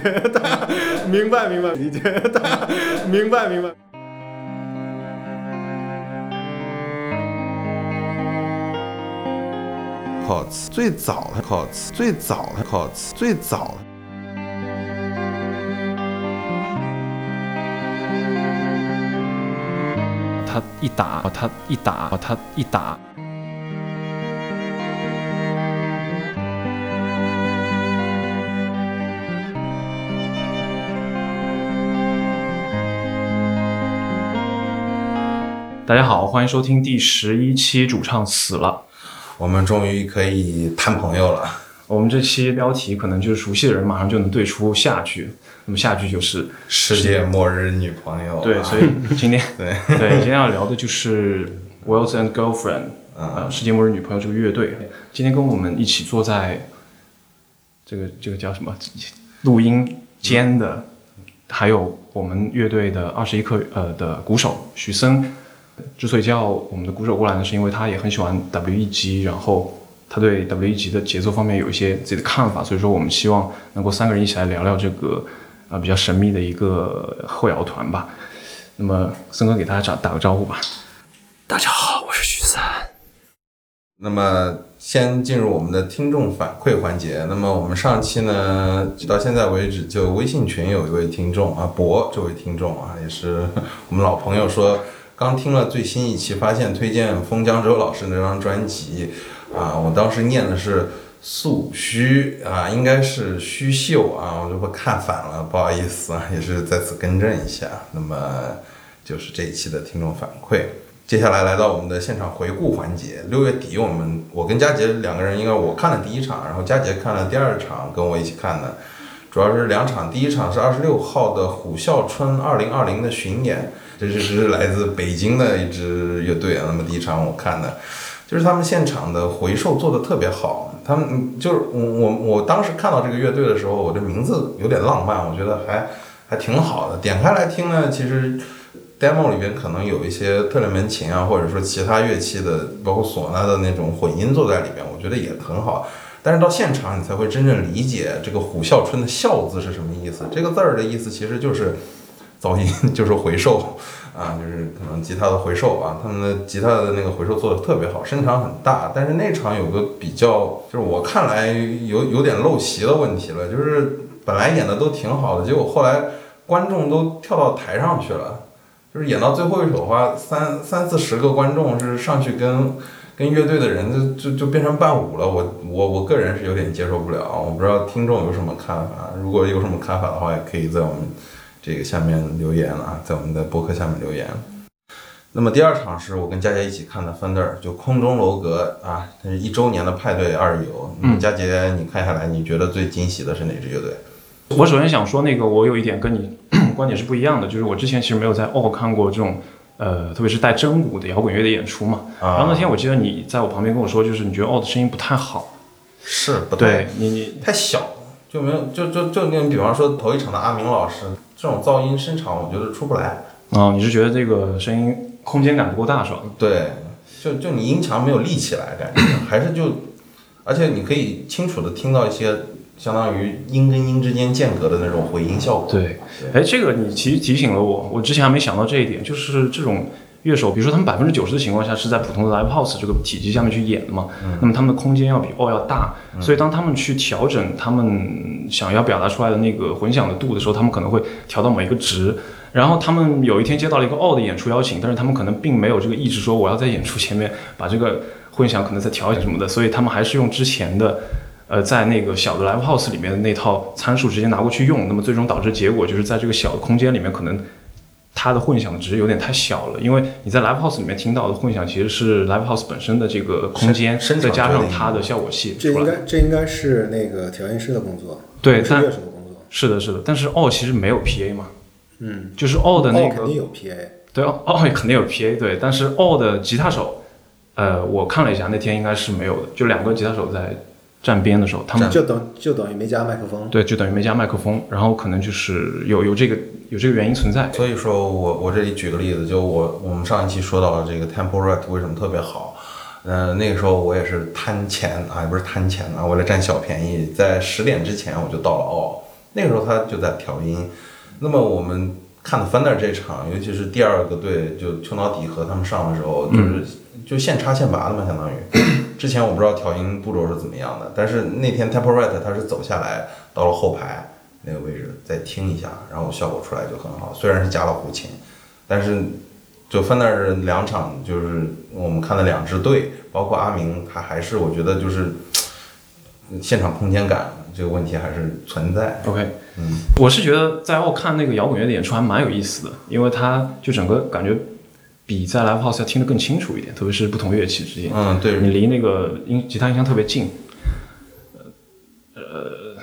的，明白明白，理解的，明白明白，理解的，明白明白。Cots 最早的 Cots 最早的 Cots 最早的。他一打，他一打，他一打。大家好，欢迎收听第十一期，主唱死了。我们终于可以谈朋友了。我们这期标题可能就是熟悉的人马上就能对出下句，那么下句就是世界末日女朋友。对，所以今天 对 对今天要聊的就是 Wells and Girlfriend，呃，世界末日女朋友这个乐队。今天跟我们一起坐在这个这个叫什么录音间的，还有我们乐队的二十一克呃的鼓手许森。之所以叫我们的鼓手过来呢，是因为他也很喜欢 W E G，，然后他对 W E G 的节奏方面有一些自己的看法，所以说我们希望能够三个人一起来聊聊这个呃比较神秘的一个后摇团吧。那么森哥给大家打打个招呼吧。大家好，我是许三。那么先进入我们的听众反馈环节。那么我们上期呢，直到现在为止，就微信群有一位听众啊，博这位听众啊，也是 我们老朋友说。刚听了最新一期，发现推荐封江州老师那张专辑，啊，我当时念的是素虚啊，应该是虚秀啊，我这不看反了，不好意思啊，也是再次更正一下。那么就是这一期的听众反馈，接下来来到我们的现场回顾环节。六月底我们我跟佳杰两个人，应该我看了第一场，然后佳杰看了第二场，跟我一起看的，主要是两场，第一场是二十六号的虎啸春二零二零的巡演。这是来自北京的一支乐队啊。那么第一场我看的，就是他们现场的回授做的特别好。他们就是我我我当时看到这个乐队的时候，我的名字有点浪漫，我觉得还还挺好的。点开来听呢，其实 demo 里边可能有一些特列门琴啊，或者说其他乐器的，包括唢呐的那种混音做在里边，我觉得也很好。但是到现场你才会真正理解这个虎啸春的啸字是什么意思。这个字儿的意思其实就是。噪音就是回收啊，就是可能吉他的回收啊，他们的吉他的那个回收做的特别好，声场很大。但是那场有个比较，就是我看来有有点陋习的问题了，就是本来演的都挺好的，结果后来观众都跳到台上去了，就是演到最后一首的话，三三四十个观众是上去跟跟乐队的人就就就变成伴舞了。我我我个人是有点接受不了，我不知道听众有什么看法，如果有什么看法的话，也可以在我们。这个下面留言了啊，在我们的博客下面留言。那么第二场是我跟佳杰一起看的 Fender，就空中楼阁啊，它是一周年的派对二游。嗯，佳杰，你看下来，你觉得最惊喜的是哪支乐队？我首先想说，那个我有一点跟你 观点是不一样的，就是我之前其实没有在澳看过这种呃，特别是带真鼓的摇滚乐的演出嘛。然后那天我记得你在我旁边跟我说，就是你觉得哦的声音不太好，是不对，你你太小，就没有就就就你比方说头一场的阿明老师。这种噪音声场，我觉得出不来。哦，你是觉得这个声音空间感不够大是吧？对，就就你音墙没有立起来，感觉还是就，而且你可以清楚的听到一些相当于音跟音之间间隔的那种回音效果。对，哎，这个你提提醒了我，我之前还没想到这一点，就是这种。乐手，比如说他们百分之九十的情况下是在普通的 live house 这个体积下面去演的嘛，那么他们的空间要比 all 要大，所以当他们去调整他们想要表达出来的那个混响的度的时候，他们可能会调到某一个值。然后他们有一天接到了一个 all 的演出邀请，但是他们可能并没有这个意志说我要在演出前面把这个混响可能再调一下什么的，所以他们还是用之前的，呃，在那个小的 live house 里面的那套参数直接拿过去用，那么最终导致结果就是在这个小的空间里面可能。它的混响值有点太小了，因为你在 live house 里面听到的混响其实是 live house 本身的这个空间，再加上它的效果器。这应该这应该是那个调音师的工作，对，是乐手的工作。是的，是的，但是 all 其实没有 PA 嘛，嗯，就是 all 的那个肯定有 PA，对，all 肯定有 PA，对，但是 all 的吉他手，呃，我看了一下，那天应该是没有的，就两个吉他手在。站边的时候，他们就等就等于没加麦克风，对，就等于没加麦克风，然后可能就是有有这个有这个原因存在。所以说我我这里举个例子，就我我们上一期说到了这个 Tempo Rat 为什么特别好，呃，那个时候我也是贪钱啊，也不是贪钱啊，为了占小便宜，在十点之前我就到了哦。那个时候他就在调音。那么我们看的 Fender 这场，尤其是第二个队，就丘脑底和他们上的时候，就是就现插现拔的嘛，相当于。之前我不知道调音步骤是怎么样的，但是那天 Tempo Right 他是走下来到了后排那个位置再听一下，然后效果出来就很好。虽然是加了胡琴，但是就分那是两场就是我们看了两支队，包括阿明，他还是我觉得就是现场空间感这个问题还是存在。OK，嗯，我是觉得在澳看那个摇滚乐的演出还蛮有意思的，因为他就整个感觉比在 live house 要听得更清楚一点，特别是不同乐器之间，嗯，对，你离那个音吉他音箱特别近。呃，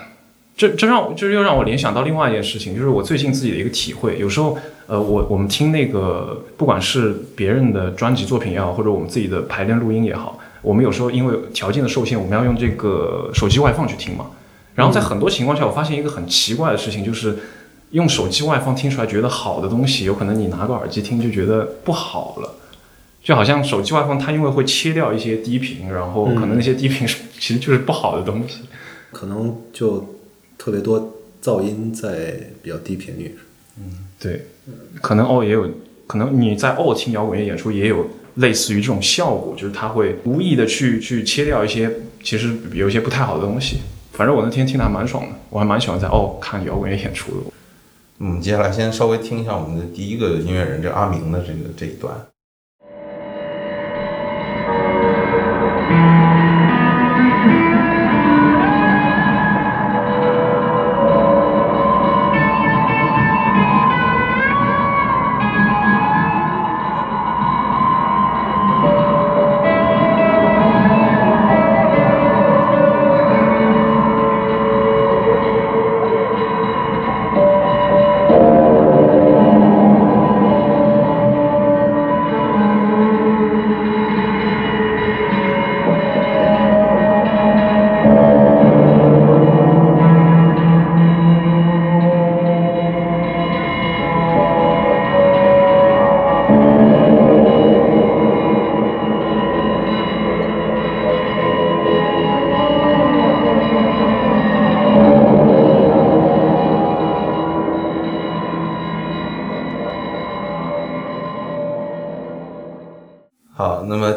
这这让我这又让我联想到另外一件事情，就是我最近自己的一个体会。有时候，呃，我我们听那个不管是别人的专辑作品也好，或者我们自己的排练录音也好，我们有时候因为条件的受限，我们要用这个手机外放去听嘛。然后在很多情况下，我发现一个很奇怪的事情，就是用手机外放听出来觉得好的东西，有可能你拿个耳机听就觉得不好了。就好像手机外放，它因为会切掉一些低频，然后可能那些低频是、其实就是不好的东西。可能就特别多噪音在比较低频率。嗯对，可能哦也有，可能你在哦听摇滚乐演出也有类似于这种效果，就是它会无意的去去切掉一些其实有一些不太好的东西。反正我那天听的还蛮爽的，我还蛮喜欢在哦看摇滚乐演出的。我们，接下来先稍微听一下我们的第一个音乐人，这阿明的这个这一段。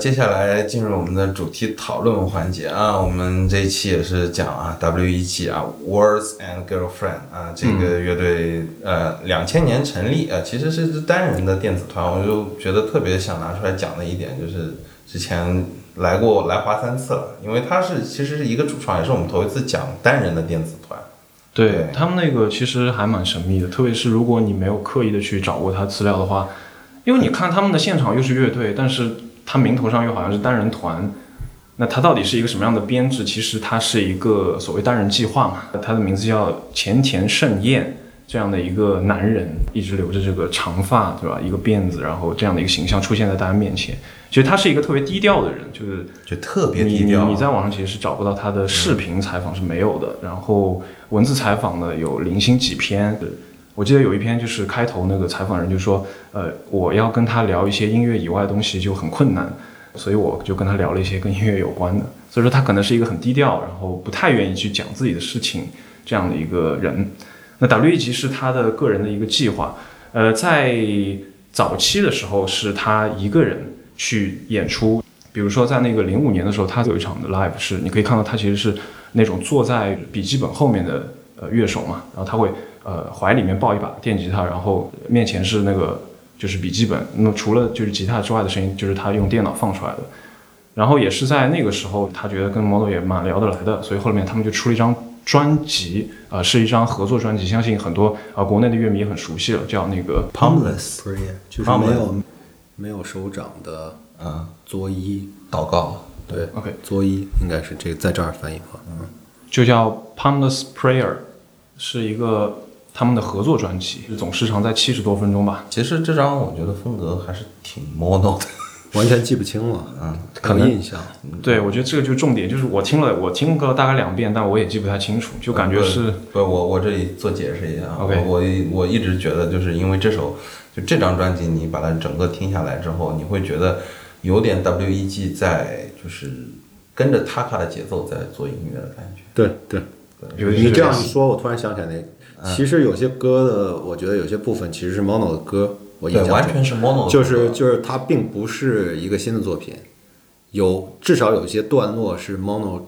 接下来进入我们的主题讨论环节啊，我们这一期也是讲啊，W.E.G 啊，Words and Girlfriend 啊，这个乐队呃两千年成立啊，其实是支单人的电子团，我就觉得特别想拿出来讲的一点就是之前来过来华三次了，因为他是其实是一个主创，也是我们头一次讲单人的电子团。对对他们那个其实还蛮神秘的，特别是如果你没有刻意的去找过他资料的话，因为你看他们的现场又是乐队，但是他名头上又好像是单人团，那他到底是一个什么样的编制？其实他是一个所谓单人计划嘛，他的名字叫前田胜彦，这样的一个男人，一直留着这个长发，对吧？一个辫子，然后这样的一个形象出现在大家面前。其实他是一个特别低调的人，就是就特别低调。你你在网上其实是找不到他的视频采访是没有的，然后文字采访呢有零星几篇。我记得有一篇就是开头那个采访人就说，呃，我要跟他聊一些音乐以外的东西就很困难，所以我就跟他聊了一些跟音乐有关的。所以说他可能是一个很低调，然后不太愿意去讲自己的事情这样的一个人。那 W.E.G 是他的个人的一个计划，呃，在早期的时候是他一个人去演出，比如说在那个零五年的时候，他有一场的 live 是你可以看到他其实是那种坐在笔记本后面的呃乐手嘛，然后他会呃怀里面抱一把电吉他，然后面前是那个就是笔记本，那么除了就是吉他之外的声音，就是他用电脑放出来的。然后也是在那个时候，他觉得跟 model 也蛮聊得来的，所以后面他们就出了一张专辑，呃，是一张合作专辑，相信很多呃国内的乐迷也很熟悉了，叫那个 Palmless prayer 就是没有没有手掌的嗯作揖，祷告，对 OK 作揖应该是这个在这儿翻译嗯，就叫 Palmless Prayer，是一个他们的合作专辑，总时长在七十多分钟吧。其实这张我觉得风格还是挺 mono 的。完全记不清了，嗯，可能印象，对，我觉得这个就是重点，就是我听了我听过大概两遍，但我也记不太清楚，就感觉是不，我我这里做解释一下啊 OK 我我我一直觉得就是因为这首就这张专辑，你把它整个听下来之后，你会觉得有点 W.E.G 在就是跟着 Taka 的节奏在做音乐的感觉。对对，有你这样一说，我突然想起来那，其实有些歌的，我觉得有些部分其实是 Mono 的歌，我印，象中。完全是 mono，的就是就是它并不是一个新的作品，有至少有一些段落是 Mono，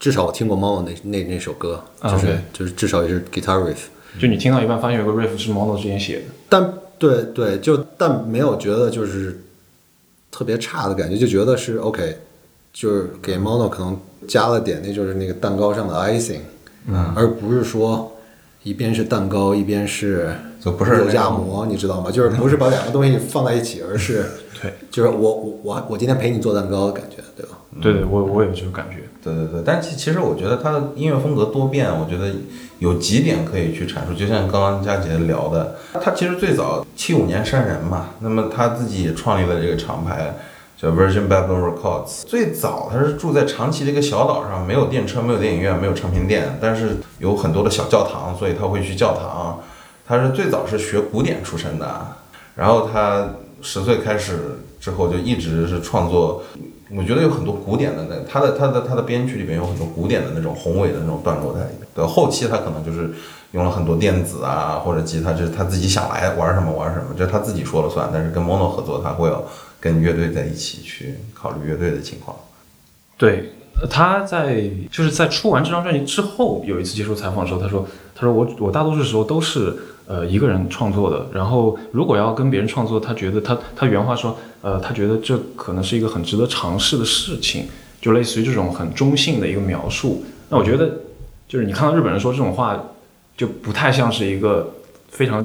至少我听过 Mono 那那那首歌，啊就是、就是至少也是 guitar riff，就你听到一半发现有个 riff 是 Mono 之前写的，但对对，就但没有觉得就是特别差的感觉，就觉得是 OK，就是给 Mono 可能加了点那就是那个蛋糕上的 icing，嗯，而不是说一边是蛋糕一边是就不是肉夹馍，你知道吗？就是不是把两个东西放在一起，而是 对就是我我我我今天陪你做蛋糕的感觉，对吧？对对，我我有这种感觉。对对对，但其其实我觉得他的音乐风格多变，我觉得有几点可以去阐述。就像刚刚佳杰聊的，他其实最早七五年山人嘛，那么他自己也创立了这个厂牌叫 Virgin Babylon Records。最早他是住在长崎这个小岛上，没有电车，没有电影院，没有唱片店，但是有很多的小教堂，所以他会去教堂。他是最早是学古典出身的，然后他十岁开始之后就一直是创作。我觉得有很多古典的那他的他的他的编曲里面有很多古典的那种宏伟的那种段落在里面。对，后期他可能就是用了很多电子啊或者吉他，就是他自己想来玩什么玩什么，这他自己说了算。但是跟 Mono 合作，他会有跟乐队在一起去考虑乐队的情况。对，他在就是在出完这张专辑之后，有一次接受采访的时候，他说：“他说我我大多数时候都是呃一个人创作的，然后如果要跟别人创作，他觉得他他原话说，呃，他觉得这可能是一个很值得尝试的事情，就类似于这种很中性的一个描述。那我觉得就是你看到日本人说这种话，就不太像是一个非常。”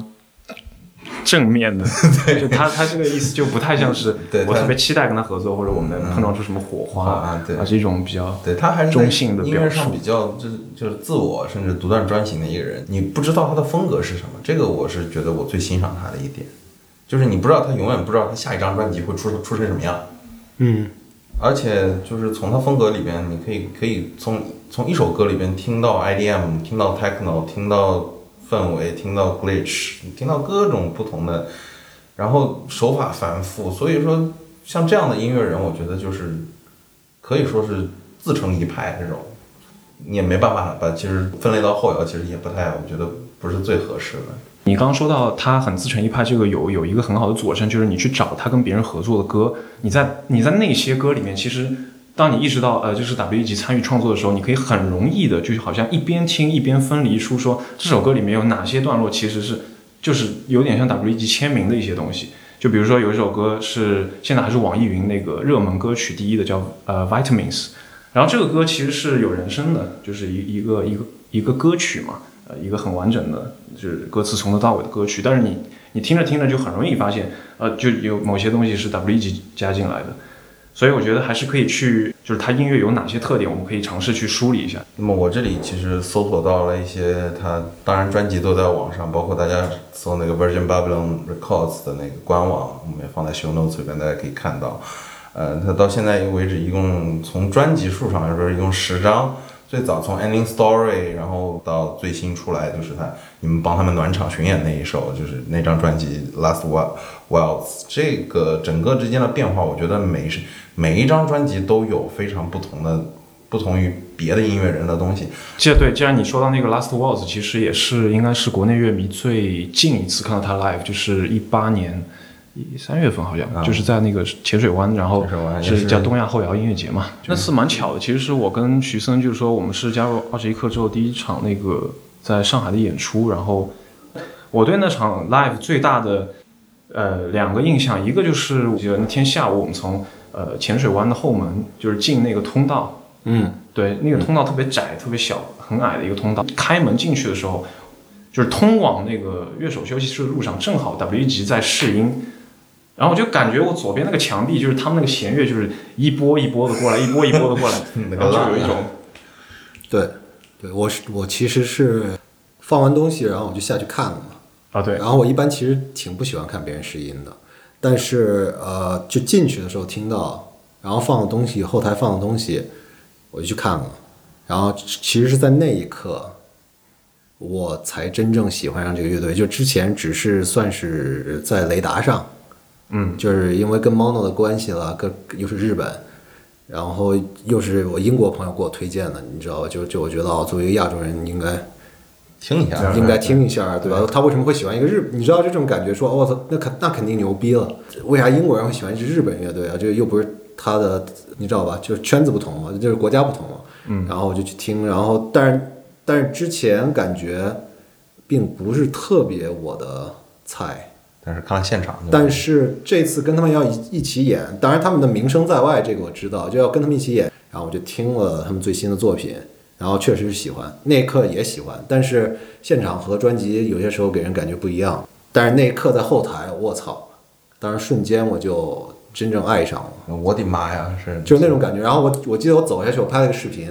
正面的，就他他这个意思就不太像是 对我特别期待跟他合作，或者我们能碰撞出什么火花，啊对。而是一种比较对他还是中性的音乐表述。上比较就是就是自我甚至独断专行的一个人。你不知道他的风格是什么，这个我是觉得我最欣赏他的一点，就是你不知道他永远不知道他下一张专辑会出出成什么样。嗯，而且就是从他风格里边，你可以可以从从一首歌里边听到 IDM，听到 techno，听到氛围，听到 glitch，听到各种不同的，然后手法繁复，所以说像这样的音乐人，我觉得就是可以说是自成一派这种，你也没办法把其实分类到后摇，其实也不太，我觉得不是最合适的。你刚刚说到他很自成一派，这个有有一个很好的佐证，就是你去找他跟别人合作的歌，你在你在那些歌里面，其实当你意识到呃，就是 W 级参与创作的时候，你可以很容易的，就是好像一边听一边分离出说这首歌里面有哪些段落其实是就是有点像 W 级签名的一些东西。就比如说有一首歌是现在还是网易云那个热门歌曲第一的，叫呃 Vitamins，然后这个歌其实是有人声的，就是一一个一个一个歌曲嘛，呃，一个很完整的，就是歌词从头到尾的歌曲。但是你你听着听着就很容易发现，呃，就有某些东西是 W 级加进来的。所以我觉得还是可以去，就是它音乐有哪些特点，我们可以尝试去梳理一下。那么我这里其实搜索到了一些他，当然专辑都在网上，包括大家搜那个 Virgin Babylon Records 的那个官网，我们也放在 show notes 里边，大家可以看到。呃，他到现在为止一共从专辑数上来说，一共十张。最早从 Ending Story，然后到最新出来就是他你们帮他们暖场巡演那一首，就是那张专辑 Last One Waltz。这个整个之间的变化，我觉得每是每一张专辑都有非常不同的。不同于别的音乐人的东西，这对，既然你说到那个 Last Waltz，其实也是应该是国内乐迷最近一次看到他 live，就是一八年一三月份好像，就是在那个浅水湾，然后是叫东亚后摇音乐节嘛。那次蛮巧的，其实是我跟徐森，就是说我们是加入二十一课之后第一场那个在上海的演出，然后我对那场 live 最大的呃两个印象，一个就是我记得那天下午我们从呃浅水湾的后门就是进那个通道。嗯，对，那个通道特别窄、特别小、很矮的一个通道。开门进去的时候，就是通往那个乐手休息室的路上，正好 W 级在试音，然后我就感觉我左边那个墙壁就是他们那个弦乐，就是一波一波的过来，一波一波的过来，那然后就有一种对，对我是我其实是放完东西，然后我就下去看了嘛。啊，对，然后我一般其实挺不喜欢看别人试音的，但是呃，就进去的时候听到，然后放的东西，后台放的东西，我就去看了。然后其实是在那一刻，我才真正喜欢上这个乐队。就之前只是算是在雷达上，嗯，就是因为跟 Mono 的关系了，跟又是日本，然后又是我英国朋友给我推荐的，你知道吧？就就我觉得哦，作为一个亚洲人，应该听一下，应该听一下，对吧？他为什么会喜欢一个日？你知道这种感觉，说我操，那肯那肯定牛逼了。为啥英国人会喜欢一支日本乐队啊？这又不是他的，你知道吧？就是圈子不同嘛，就是国家不同嘛。嗯。然后我就去听，然后但是但是之前感觉并不是特别我的菜。但是看了现场，但是这次跟他们要一一起演，当然他们的名声在外，这个我知道，就要跟他们一起演。然后我就听了他们最新的作品，然后确实是喜欢，那一刻也喜欢。但是现场和专辑有些时候给人感觉不一样。但是那一刻在后台，我操！当时瞬间我就真正爱上了。我的妈呀，是就那种感觉。然后我我记得我走下去，我拍了个视频，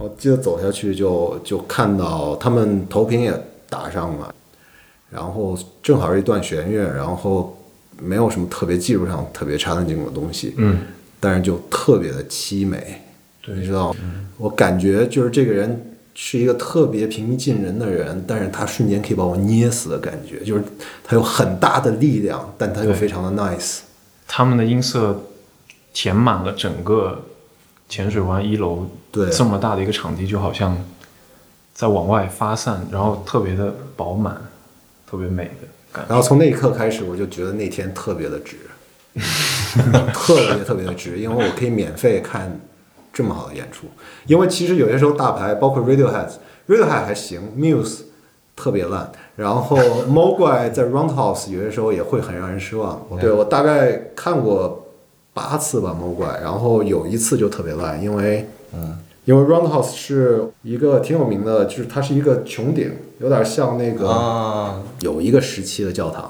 我记得走下去就就看到他们投屏也打上了。然后正好是一段弦乐，然后没有什么特别技术上特别 challenging 的东西，嗯，但是就特别的凄美，对你知道，我感觉就是这个人是一个特别平易近人的人，但是他瞬间可以把我捏死的感觉，就是他有很大的力量，但他又非常的 nice。他们的音色填满了整个浅水湾一楼，对这么大的一个场地，就好像在往外发散，然后特别的饱满。特别美的感觉，然后从那一刻开始，我就觉得那天特别的值，特别特别的值，因为我可以免费看这么好的演出。因为其实有些时候大牌，包括 Radiohead，Radiohead 还行，Muse 特别烂，然后 Mogwai 在 Roundhouse 有些时候也会很让人失望。对我大概看过八次吧，Mogwai，然后有一次就特别烂，因为嗯。因为 Roundhouse 是一个挺有名的，就是它是一个穹顶，有点像那个啊，有一个时期的教堂。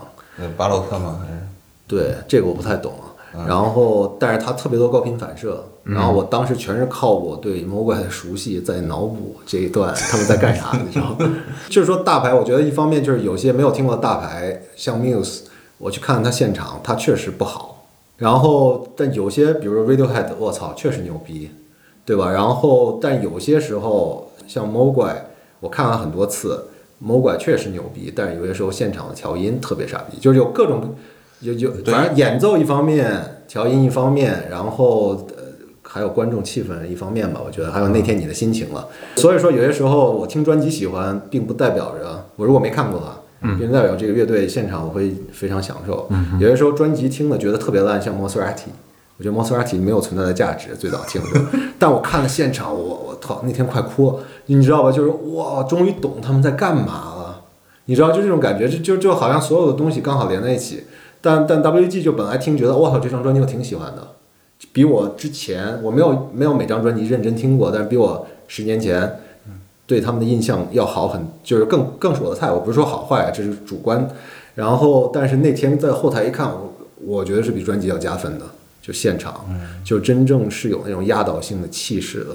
巴洛克吗？还是对这个我不太懂啊。然后，但是它特别多高频反射。然后我当时全是靠我对魔怪的熟悉在脑补这一段他们在干啥，你知道吗？就是说大牌，我觉得一方面就是有些没有听过的大牌，像 Muse，我去看他现场，他确实不好。然后，但有些比如 Radiohead，我操，确实牛逼。对吧？然后，但有些时候像 Mogwai，我看了很多次，Mogwai 确实牛逼，但是有些时候现场的调音特别傻逼，就是有各种，有有反正演奏一方面，调音一方面，然后呃还有观众气氛一方面吧，我觉得还有那天你的心情了。所以说有些时候我听专辑喜欢，并不代表着我如果没看过它，并不代表这个乐队现场我会非常享受。有些时候专辑听了觉得特别烂，像 Mosrati。我觉得 Mosrati 没有存在的价值，最早听的，但我看了现场，我我操，那天快哭了，你知道吧？就是哇，终于懂他们在干嘛了，你知道就这种感觉，就就就好像所有的东西刚好连在一起。但但 WG 就本来听觉得，我操，这张专辑我挺喜欢的，比我之前我没有没有每张专辑认真听过，但是比我十年前对他们的印象要好很，就是更更是我的菜。我不是说好坏，这是主观。然后但是那天在后台一看，我我觉得是比专辑要加分的。就现场，就真正是有那种压倒性的气势的。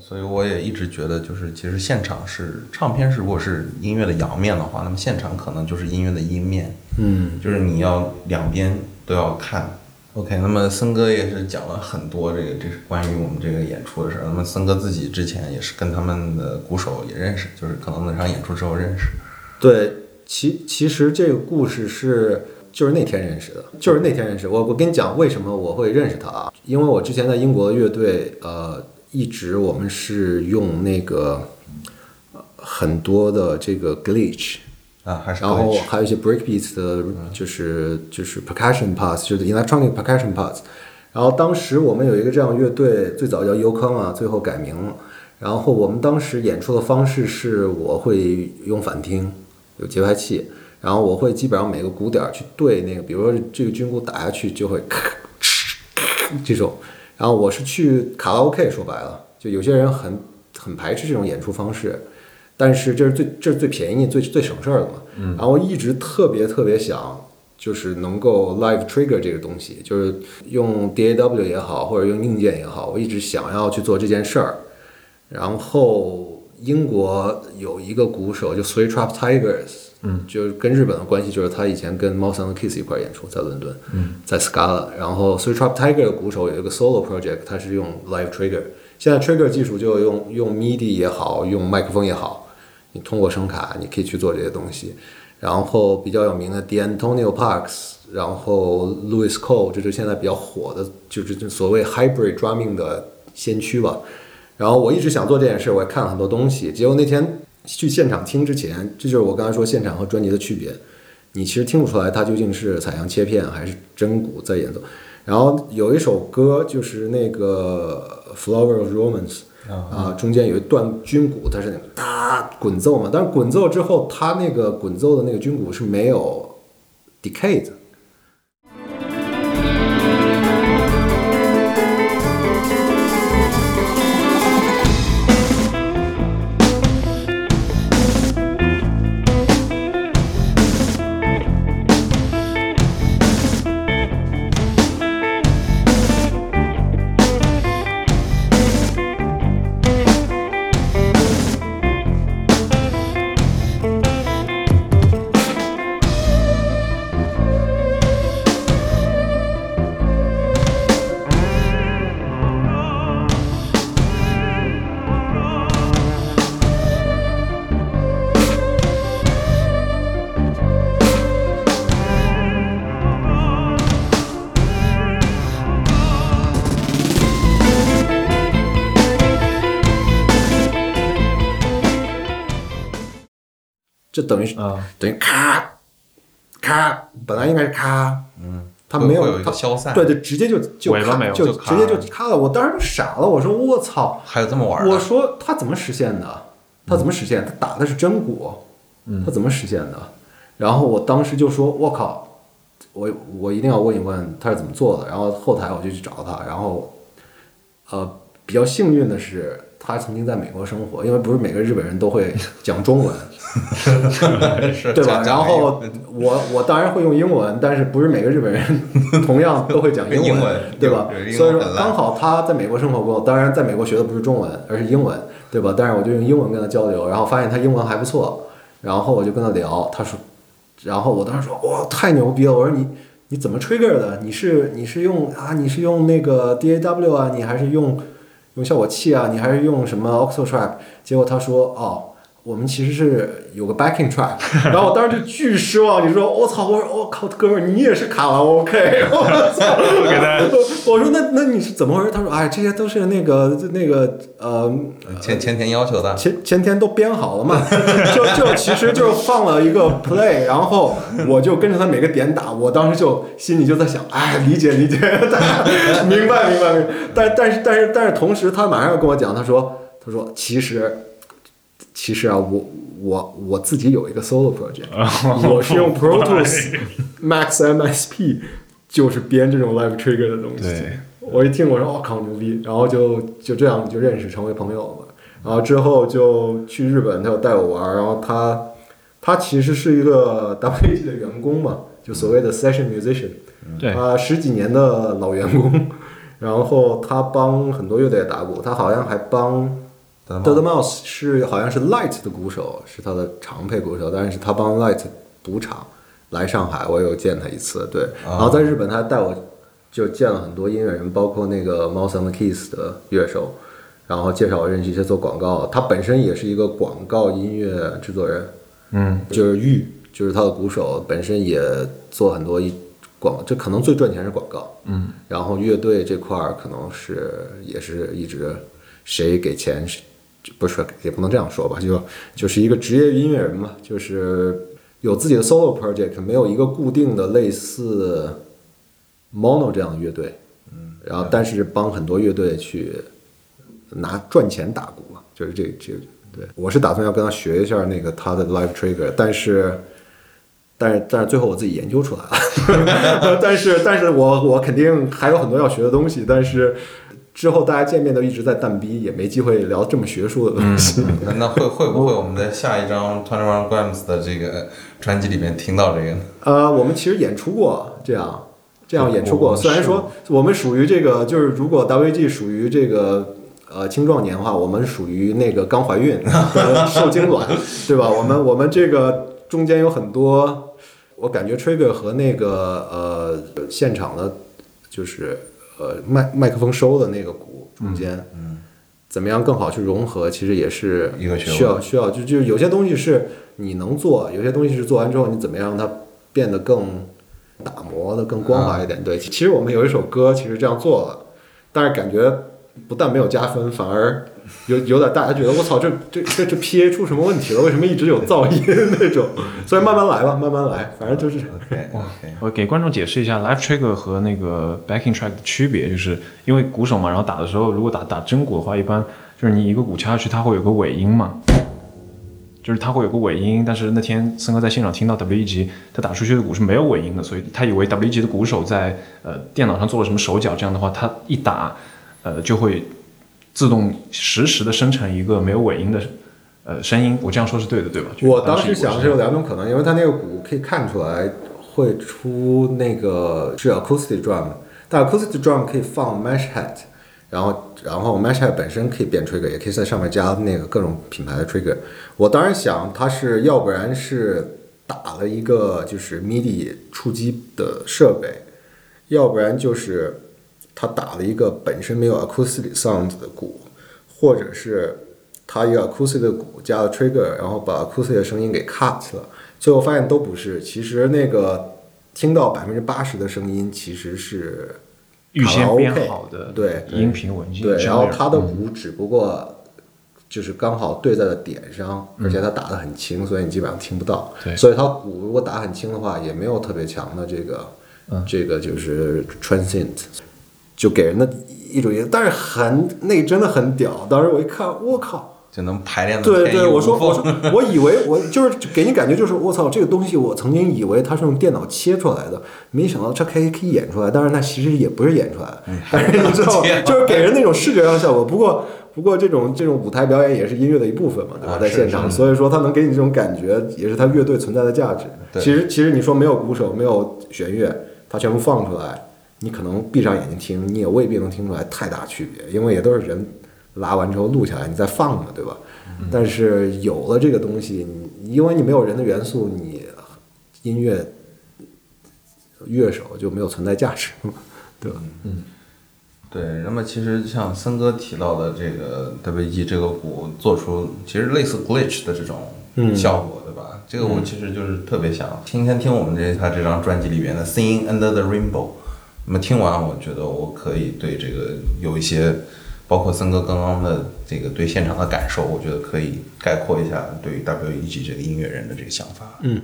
所以我也一直觉得，就是其实现场是唱片，如果是音乐的阳面的话，那么现场可能就是音乐的阴面。嗯，就是你要两边都要看。OK，那么森哥也是讲了很多这个，这是关于我们这个演出的事儿。那么森哥自己之前也是跟他们的鼓手也认识，就是可能那场演出之后认识。对，其其实这个故事是。就是那天认识的，就是那天认识我。我跟你讲为什么我会认识他啊？因为我之前在英国乐队，呃，一直我们是用那个很多的这个 glitch 啊，还是然后还有一些 breakbeat 的，就是就是 percussion parts，就是 electronic percussion parts。然后当时我们有一个这样乐队，最早叫 o k o 最后改名了。然后我们当时演出的方式是，我会用反听，有节拍器。然后我会基本上每个鼓点去对那个，比如说这个军鼓打下去就会咔哧咔这种。然后我是去卡拉 OK，说白了，就有些人很很排斥这种演出方式，但是这是最这是最便宜、最最省事儿的嘛。然后我一直特别特别想，就是能够 live trigger 这个东西，就是用 DAW 也好，或者用硬件也好，我一直想要去做这件事儿。然后英国有一个鼓手，就 Three Trap Tigers。嗯，就是跟日本的关系，就是他以前跟 Mouse and Kiss 一块演出，在伦敦，嗯，在 Scala，然后 Three Trap Tiger 的鼓手有一个 solo project，他是用 Live Trigger，现在 Trigger 技术就用用 MIDI 也好，用麦克风也好，你通过声卡你可以去做这些东西。然后比较有名的 D'Antonio Parks，然后 Louis Cole，这是现在比较火的，就是这所谓 hybrid drumming 的先驱吧。然后我一直想做这件事，我也看了很多东西，结果那天去现场听之前，这就是我刚才说现场和专辑的区别，你其实听不出来它究竟是采样切片还是真鼓在演奏。然后有一首歌就是那个 Flower of Romance。啊，中间有一段军鼓，它是那种哒滚奏嘛，但是滚奏之后，它那个滚奏的那个军鼓是没有 decay 的。等于是啊，等于咔咔，本来应该是咔，嗯，它没有一它消散对对，直接就就尾巴没有咔就就直接就咔了。我当时傻了，我说我操，还有这么玩的？我说他怎么实现的？他怎么实现？他打的是真鼓，他怎么实现的？然后我当时就说，我靠，我我一定要问一问他是怎么做的。然后后台我就去找他，然后呃，比较幸运的是，他曾经在美国生活，因为不是每个日本人都会讲中文，是 对吧？然后我我当然会用英文，但是不是每个日本人 同样都会讲英英文对吧所以说刚好他在美国生活过，当然在美国学的不是中文，而是英文，对吧？但是我就用英文跟他交流，然后发现他英文还不错，然后我就跟他聊，他说，然后我当时说哇太牛逼了，我说你你怎么 trigger 的？你是你是用啊你是用那个 DAW 啊，你还是用用效果器啊，你还是用什么 Octo Track？结果他说哦。我们其实是有个 backing track，然后我当时就巨失望。你说我操，我说我靠，哥们儿你也是卡拉 OK，我操，我说那那你是怎么回事？他说哎，这些都是那个那个呃前前天要求的，前前天都编好了嘛，就就其实就是放了一个 play，然后我就跟着他每个点打，我当时就心里就在想，哎，理解理解，明白明白明白。但但是但是但是同时，他马上要跟我讲，他说他说其实其实啊，我我我自己有一个 solo project，我是用 Pro Tools Max MSP，就是编这种 live trigger 的东西。对，我一听我说我、靠牛逼，然后就就这样就认识成为朋友了。然后之后就去日本，他有带我玩儿，然后他他其实是一个 WG 的员工嘛，就所谓的 session musician，对。他十几年的老员工，然后他帮很多乐队打鼓，他好像还帮 Dead Mouse 是好像是 Light 的鼓手，是他的常配鼓手，但是他帮 Light 补场来上海，我有见他一次，对，然后在日本他还带我就见了很多音乐人，包括那个 Mouse and Keys 的乐手，然后介绍我认识一些做广告，他本身也是一个广告音乐制作人，嗯，就是玉，就是他的鼓手本身也做很多一广，这可能最赚钱是广告，嗯，然后乐队这块儿可能是也是一直谁给钱谁不是也不能这样说吧，就就是一个职业音乐人嘛，就是有自己的 solo project，没有一个固定的类似 mono 这样的乐队，嗯，然后但是帮很多乐队去拿赚钱打鼓嘛，就是这这个对，我是打算要跟他学一下那个他的 live trigger，但是。但是，但是最后我自己研究出来了，但是，但是我我肯定还有很多要学的东西，但是之后大家见面都一直在淡逼，也没机会聊这么学术的东西。那那会会不会我们在下一张 Twenty One Grams 的这个专辑里面听到这个呢？呃，我们其实演出过这样，这样演出过。虽然说我们属于这个，就是如果 WG 属于这个呃青壮年的话，我们属于那个刚怀孕受精卵，对吧？我们我们这个中间有很多，我感觉 Trigger 和那个呃现场的，就是呃麦麦克风收的那个鼓中间，嗯，怎么样更好去融合，其实也是一个需要需要，就就有些东西是你能做，有些东西是做完之后你怎么样让它变得更打磨的更光滑一点。对，其其实我们有一首歌其实这样做了，但是感觉不但没有加分，反而有有点大家觉得我操，这这这这 PA 出什么问题了？为什么一直有噪音那种？所以慢慢来吧，慢慢来，反正就是 OK OK，我给观众解释一下 live trigger 和那个 backing track 的区别，就是因为鼓手嘛，然后打的时候，如果打打真鼓的话，一般就是你一个鼓敲下去，它会有个尾音嘛，就是它会有个尾音。但是那天森哥在现场听到 W 一级他打出去的鼓是没有尾音的，所以他以为 W 一级的鼓手在呃电脑上做了什么手脚，这样的话他一打呃就会自动实时的生成一个没有尾音的呃声音。我这样说是对的，对吧？我当时时以为想是有两种可能，因为它那个鼓可以看出来会出那个是 acoustic drum，但 acoustic drum 可以放 mesh head，然后然后 mesh head 本身可以变 trigger，也可以在上面加那个各种品牌的 trigger。我当时想它是要不然是打了一个就是 MIDI 触击的设备，要不然就是他打了一个本身没有 acoustic sounds 的鼓，或者是他一个 acoustic 的鼓加了 trigger，然后把 acoustic 的声音给 cut 了，最后发现都不是。其实那个听到百分之八十的声音其实是预先编好的对音频文件，对，然后他的嗯鼓只不过就是刚好对在了点上，而且他打得很轻，所以你基本上听不到。嗯对所以他鼓如果打很轻的话，也没有特别强的这个、嗯这个就是 transient，就给人的一种，但是很那个真的很屌。当时我一看，我靠！就能排练的对对，我说我说，我以为我就是给你感觉就是我操，这个东西我曾经以为它是用电脑切出来的，没想到它可以可以演出来，但是那其实也不是演出来的，但是你知道吗？就是给人那种视觉上的效果。不过不过这种这种舞台表演也是音乐的一部分嘛，对吧？在现场，所以说它能给你这种感觉，也是它乐队存在的价值。其实其实你说没有鼓手，没有弦乐，它全部放出来，你可能闭上眼睛听，你也未必能听出来太大区别，因为也都是人拉完之后录下来，你再放嘛，对吧？但是有了这个东西，你因为你没有人的元素，你音乐乐手就没有存在价值嘛，对吧？嗯对，那么其实像森哥提到的这个 WG 这个鼓做出其实类似 glitch 的这种嗯效果，对吧？这个我其实就是特别想今天听我们这他这张专辑里边的 Singing Under the Rainbow。那么听完，我觉得我可以对这个有一些，包括森哥刚刚的这个对现场的感受，我觉得可以概括一下对于 WEG 这个音乐人的这个想法。嗯。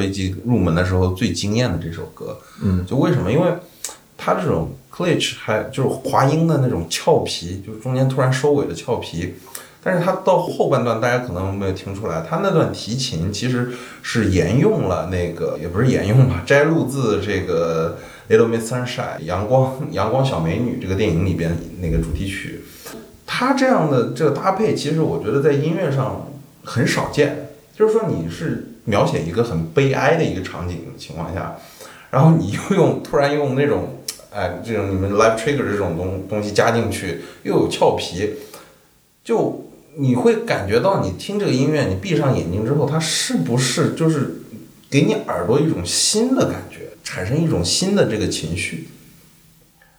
我对 WG 入门的时候最惊艳的这首歌。嗯，就为什么？因为它这种 glitch 还就是滑音的那种俏皮，就是中间突然收尾的俏皮。但是它到后半段，大家可能没有听出来，它那段提琴其实是沿用了那个，也不是沿用吧，摘录自这个《Little Miss Sunshine》阳光阳光小美女这个电影里边那个主题曲。它这样的这个搭配，其实我觉得在音乐上很少见。就是说你是描写一个很悲哀的一个场景的情况下，然后你又用突然用那种哎这种你们 live trigger 这种东东西加进去，又有俏皮，就你会感觉到你听这个音乐，你闭上眼睛之后，它是不是就是给你耳朵一种新的感觉，产生一种新的这个情绪。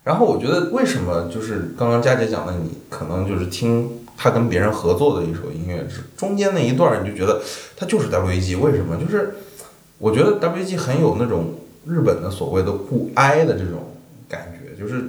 然后我觉得为什么就是刚刚佳姐讲的，你可能就是听他跟别人合作的一首音乐，中间那一段你就觉得他就是 WEG，为什么？就是我觉得 WEG 很有那种日本的所谓的固哀的这种感觉，就是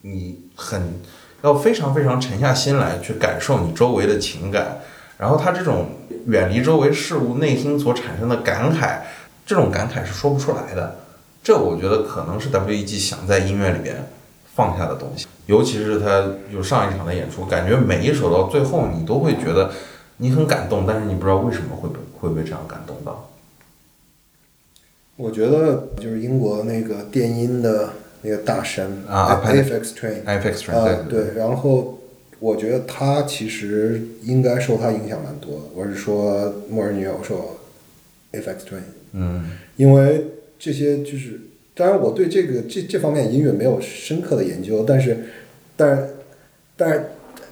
你很要非常非常沉下心来去感受你周围的情感，然后他这种远离周围事物内心所产生的感慨，这种感慨是说不出来的。这我觉得可能是 WEG 想在音乐里边放下的东西，尤其是他就上一场的演出，感觉每一首到最后你都会觉得你很感动，但是你不知道为什么会被会被这样感动到。我觉得就是英国那个电音的那个大神啊 Aphex Twin，Aphex Twin，啊对对，然后我觉得他其实应该受他影响蛮多的。我是说《末日女友》受 Aphex Twin，嗯因为这些就是，当然我对这个这这方面音乐没有深刻的研究，但是，但是，但是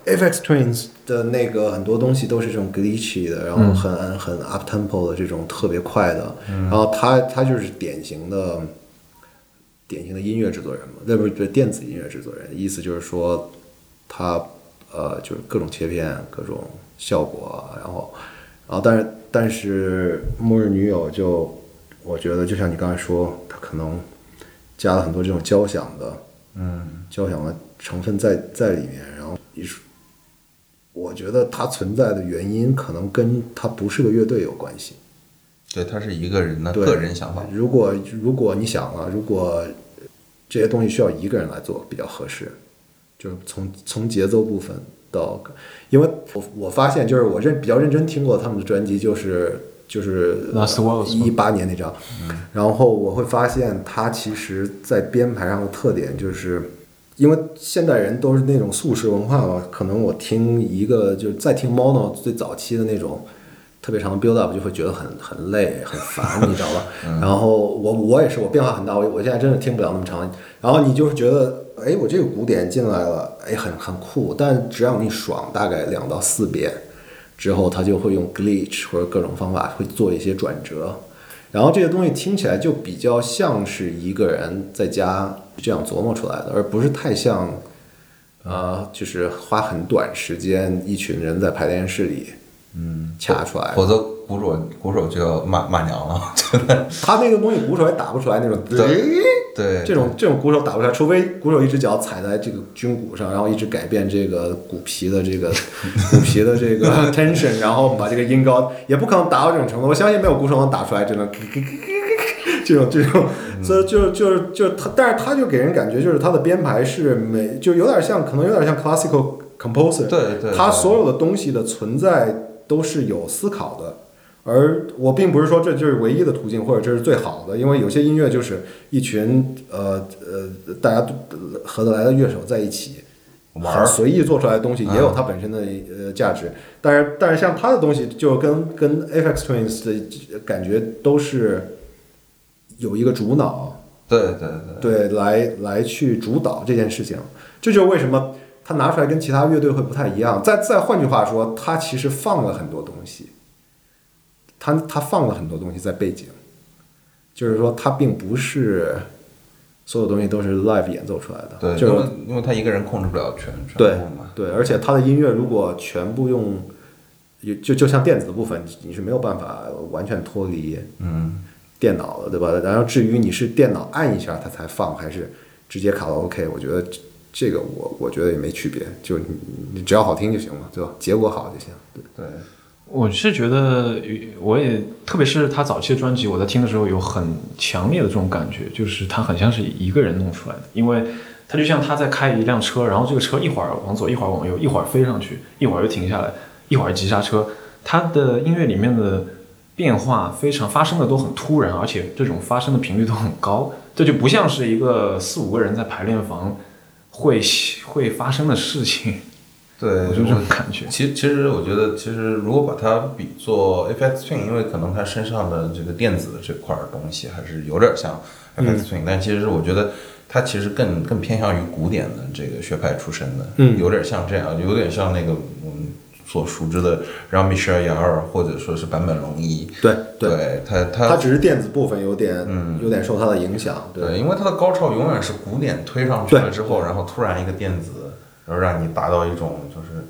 Aphex Twins 的那个很多东西都是这种 glitchy 的，然后很、很 up tempo 的这种特别快的，然后他他就是典型的典型的音乐制作人嘛，那不是对电子音乐制作人，意思就是说他呃就是各种切片，各种效果，然后然后但是但是末日女友就我觉得就像你刚才说，他可能加了很多这种交响的嗯交响的成分在在里面，然后艺术，我觉得它存在的原因可能跟它不是个乐队有关系。对，他是一个人的对个人想法。如果如果你想啊，如果这些东西需要一个人来做比较合适，就是从从节奏部分到，因为我我发现就是我认比较认真听过他们的专辑，就是就是一八年那张，然后我会发现它其实在编排上的特点就是。因为现代人都是那种速食文化嘛，可能我听一个就是再听 mono 最早期的那种特别长的 build up 就会觉得很很累很烦，你知道吧？然后我我也是，我变化很大，我我现在真的听不了那么长。然后你就是觉得，哎，我这个鼓点进来了，哎，很很酷，但只要你爽，大概两到四遍之后，他就会用 glitch 或者各种方法会做一些转折。然后这些东西听起来就比较像是一个人在家这样琢磨出来的，而不是太像，呃，就是花很短时间一群人在排练室里，嗯，掐出来的。否则鼓手鼓手就要骂骂娘了，真的。他那个东西鼓手也打不出来那种，对，这种这种鼓手打不出来，除非鼓手一只脚踩在这个军鼓上，然后一直改变这个鼓皮的这个 鼓皮的这个 tension，然后把这个音高，也不可能达到这种程度。我相信没有鼓手能打出来这种这种这种，所以就就就他，但是他就给人感觉就是他的编排是每就有点像，可能有点像 classical composer，对对他所有的东西的存在都是有思考的。而我并不是说这就是唯一的途径，或者这是最好的，因为有些音乐就是一群呃呃大家都合得来的乐手在一起玩随意做出来的东西，也有它本身的呃价值。但是但是像他的东西，就跟跟 Aphex Twins 的感觉都是有一个主脑，对对对，对，来来去主导这件事情。这就是为什么他拿出来跟其他乐队会不太一样。再再换句话说，他其实放了很多东西，他他放了很多东西在背景，就是说他并不是所有东西都是 live 演奏出来的，对，就是因为他一个人控制不了全全对部嘛。对，而且他的音乐如果全部用，也就就像电子的部分，你是没有办法完全脱离嗯，电脑的，对吧？然后至于你是电脑按一下它才放，还是直接卡拉 OK，我觉得这这个我我觉得也没区别，就你你只要好听就行了，对吧？结果好就行。对，对，我是觉得，我也特别是他早期的专辑，我在听的时候有很强烈的这种感觉，就是他很像是一个人弄出来的，因为他就像他在开一辆车，然后这个车一会儿往左，一会儿往右，一会儿飞上去，一会儿又停下来，一会儿急刹车，他的音乐里面的变化非常发生的都很突然，而且这种发生的频率都很高，这就不像是一个四五个人在排练房会会发生的事情，对，我就这种感觉。其其实我觉得，其实如果把它比作 FX Twin，因为可能它身上的这个电子的这块儿东西还是有点像 FX Twin，、但其实我觉得它其实更更偏向于古典的这个学派出身的，嗯有点像这样，有点像那个我们所熟知的让米歇尔·雅尔或者说是坂本龙一。对对他他他只是电子部分有点嗯，有点受他的影响。对，因为它的高潮永远是古典推上去了之后，然后突然一个电子，然后让你达到一种就是，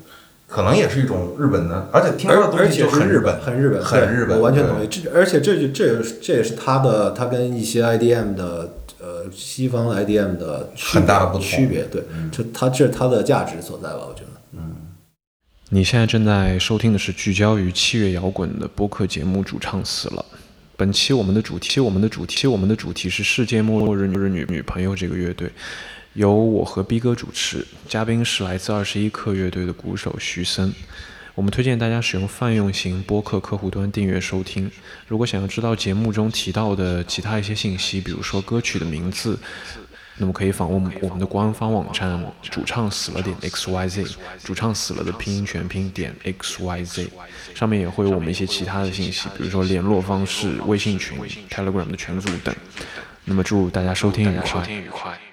可能也是一种日本的，而且听说的东而且西就很日本，很日本，很日本，我完全同意。这而且这就这也是这也是他的，他跟一些 IDM 的呃西方 IDM 的很大的不同区别。对，这他这是他的价值所在吧？我觉得。嗯你现在正在收听的是聚焦于七月摇滚的播客节目《主唱死了》。本期我们的主题，我们的主题，我们的主题是世界末日日女女朋友这个乐队，由我和逼哥主持，嘉宾是来自二十一克乐队的鼓手徐森。我们推荐大家使用泛用型播客客户端订阅收听。如果想要知道节目中提到的其他一些信息，比如说歌曲的名字，那么可以访问我们的官方网站“主唱死了点 x y z”，主唱死了的拼音全拼点 x y z，上面也会有我们一些其他的信息，比如说联络方式、微信群、Telegram 的群组等。那么祝大家收听愉快。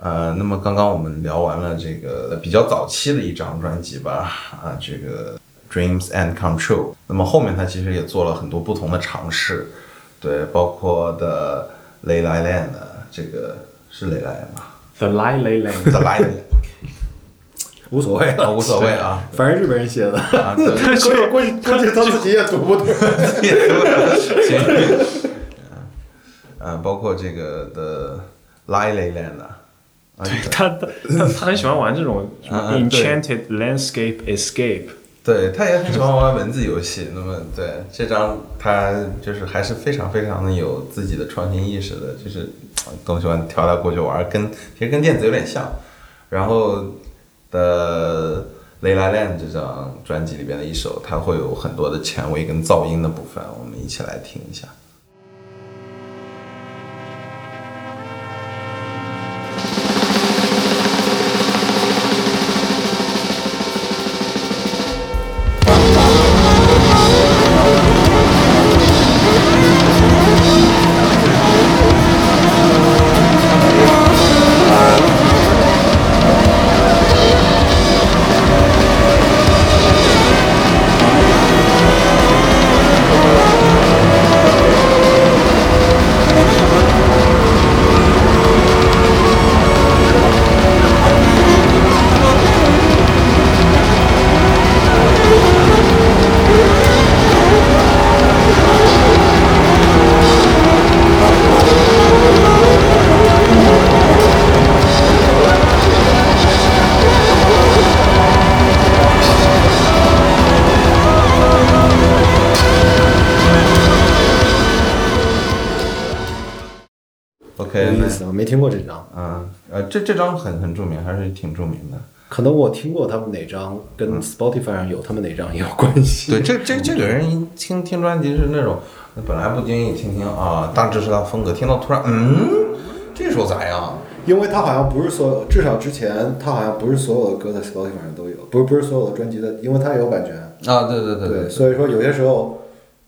呃，那么刚刚我们聊完了这个比较早期的一张专辑吧，啊，这个 Dreams and Control。那么后面他其实也做了很多不同的尝试，对，包括的 Lay Lay Land，这个是 Lay Lay 吗 The Lie Lay Land，？The Lay 无所谓啊，无所谓啊，反正日本人写的，啊，对，估计估计估计他自己也读不懂。行，嗯，包括这个的 Lay Lay Land 啊，啊他他他他很喜欢玩这种 Enchanted Landscape Escape。对他也很喜欢玩文字游戏。那么，对这张他就是还是非常非常的有自己的创新意识的，就是呃更喜欢调来过去玩，跟其实跟电子有点像。然后的《雷拉 land》这张专辑里边的一首，它会有很多的前卫跟噪音的部分，我们一起来听一下。没听过这张，嗯呃，这这张很很著名，还是挺著名的。可能我听过他们哪张，跟 Spotify 上有他们哪张也有关系。对，这这这个人一听听专辑是那种本来不经意听听啊，大致是他风格，听到突然嗯，这首咋样？因为他好像不是所有，至少之前他好像不是所有的歌在 Spotify 上都有，不是不是所有的专辑的，因为他有版权。啊，对对对对，所以说有些时候，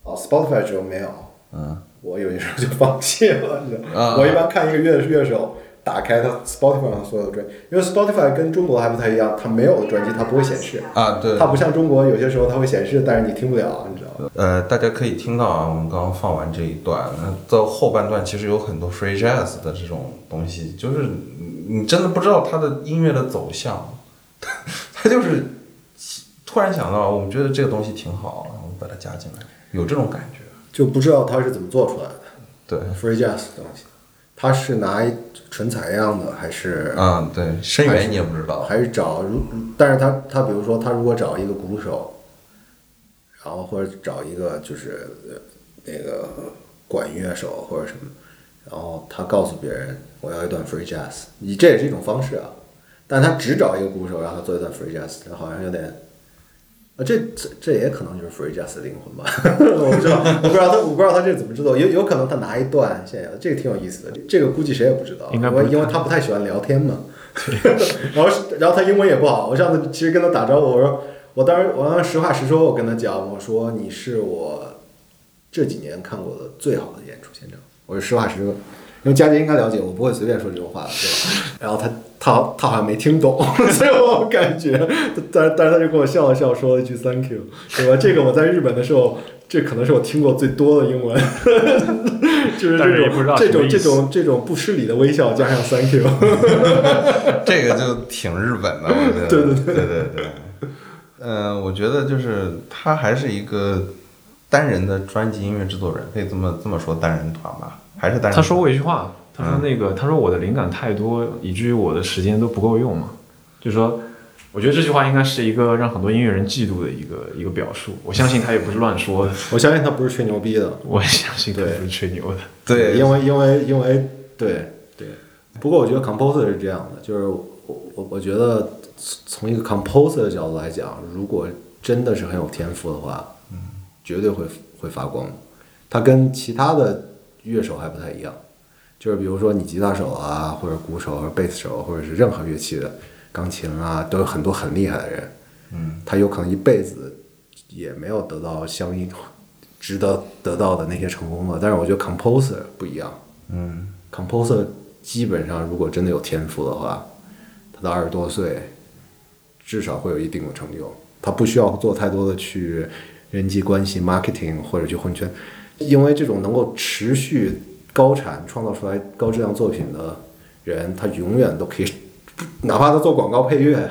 啊，Spotify 只有没有，嗯，我有些时候就放弃了，你知道啊吗？我一般看一个乐乐手，打开他 Spotify 上所有的专辑，因为 Spotify 跟中国还不太一样，它没有专辑它不会显示，啊，对它，不像中国有些时候它会显示，但是你听不了，你知道吗？呃，大家可以听到啊，我们刚刚放完这一段，那到后半段其实有很多 free jazz 的这种东西，就是你你真的不知道它的音乐的走向，他就是突然想到，我们觉得这个东西挺好，然后把它加进来，有这种感觉。就不知道它是怎么做出来的对，free jazz 的东西，它是拿一纯采样的还是？嗯，对，声源你也不知道，还是找如，但是他他比如说他如果找一个鼓手，然后或者找一个就是呃那个管乐手或者什么，然后他告诉别人我要一段 free jazz，你这也是一种方式啊，但他只找一个鼓手让他做一段 free jazz，这好像有点。啊，这这这也可能就是 free jazz 的灵魂吧，我不知道，我不知道他，我不知道他这怎么制作，有有可能他拿一段现有的，这个挺有意思的，这个估计谁也不知道，应该不是因为因为他不太喜欢聊天嘛，然后然后他英文也不好，我上次其实跟他打招呼，我说我当时我当时实话实说，我跟他讲，我说你是我这几年看过的最好的演出现场，我是实话实说，因为佳杰应该了解，我不会随便说这种话的，对吧？然后他他他好像没听懂，所以我感觉，但但是他就跟我笑了笑，说了一句 “thank you”，对吧？这个我在日本的时候，这可能是我听过最多的英文，就是这也不知道种这种这种这种不失礼的微笑加上 “thank you”，这个就挺日本的，我觉得。对对对对对对。嗯、我觉得就是他还是一个单人的专辑音乐制作人，可以这么这么说，单人团吧，还是单。他说过一句话，他说嗯那个，他说我的灵感太多，以至于我的时间都不够用嘛。就说，我觉得这句话应该是一个让很多音乐人嫉妒的一个一个表述。我相信他也不是乱说的，我相信他不是吹牛逼的，我也相信他不是吹牛的。对，因为因为因为对对，不过我觉得 composer 是这样的，就是我我我觉得从一个 composer 的角度来讲，如果真的是很有天赋的话，嗯，绝对会会发光。他跟其他的乐手还不太一样，就是比如说你吉他手啊，或者鼓手、或者贝斯手，或者是任何乐器的钢琴啊，都有很多很厉害的人，嗯，他有可能一辈子也没有得到相应值得得到的那些成功了。但是我觉得 composer 不一样，嗯，composer 基本上如果真的有天赋的话，他到二十多岁至少会有一定的成就。他不需要做太多的去人际关系、marketing 或者去混圈，因为这种能够持续高产创造出来高质量作品的人，他永远都可以，哪怕他做广告配乐，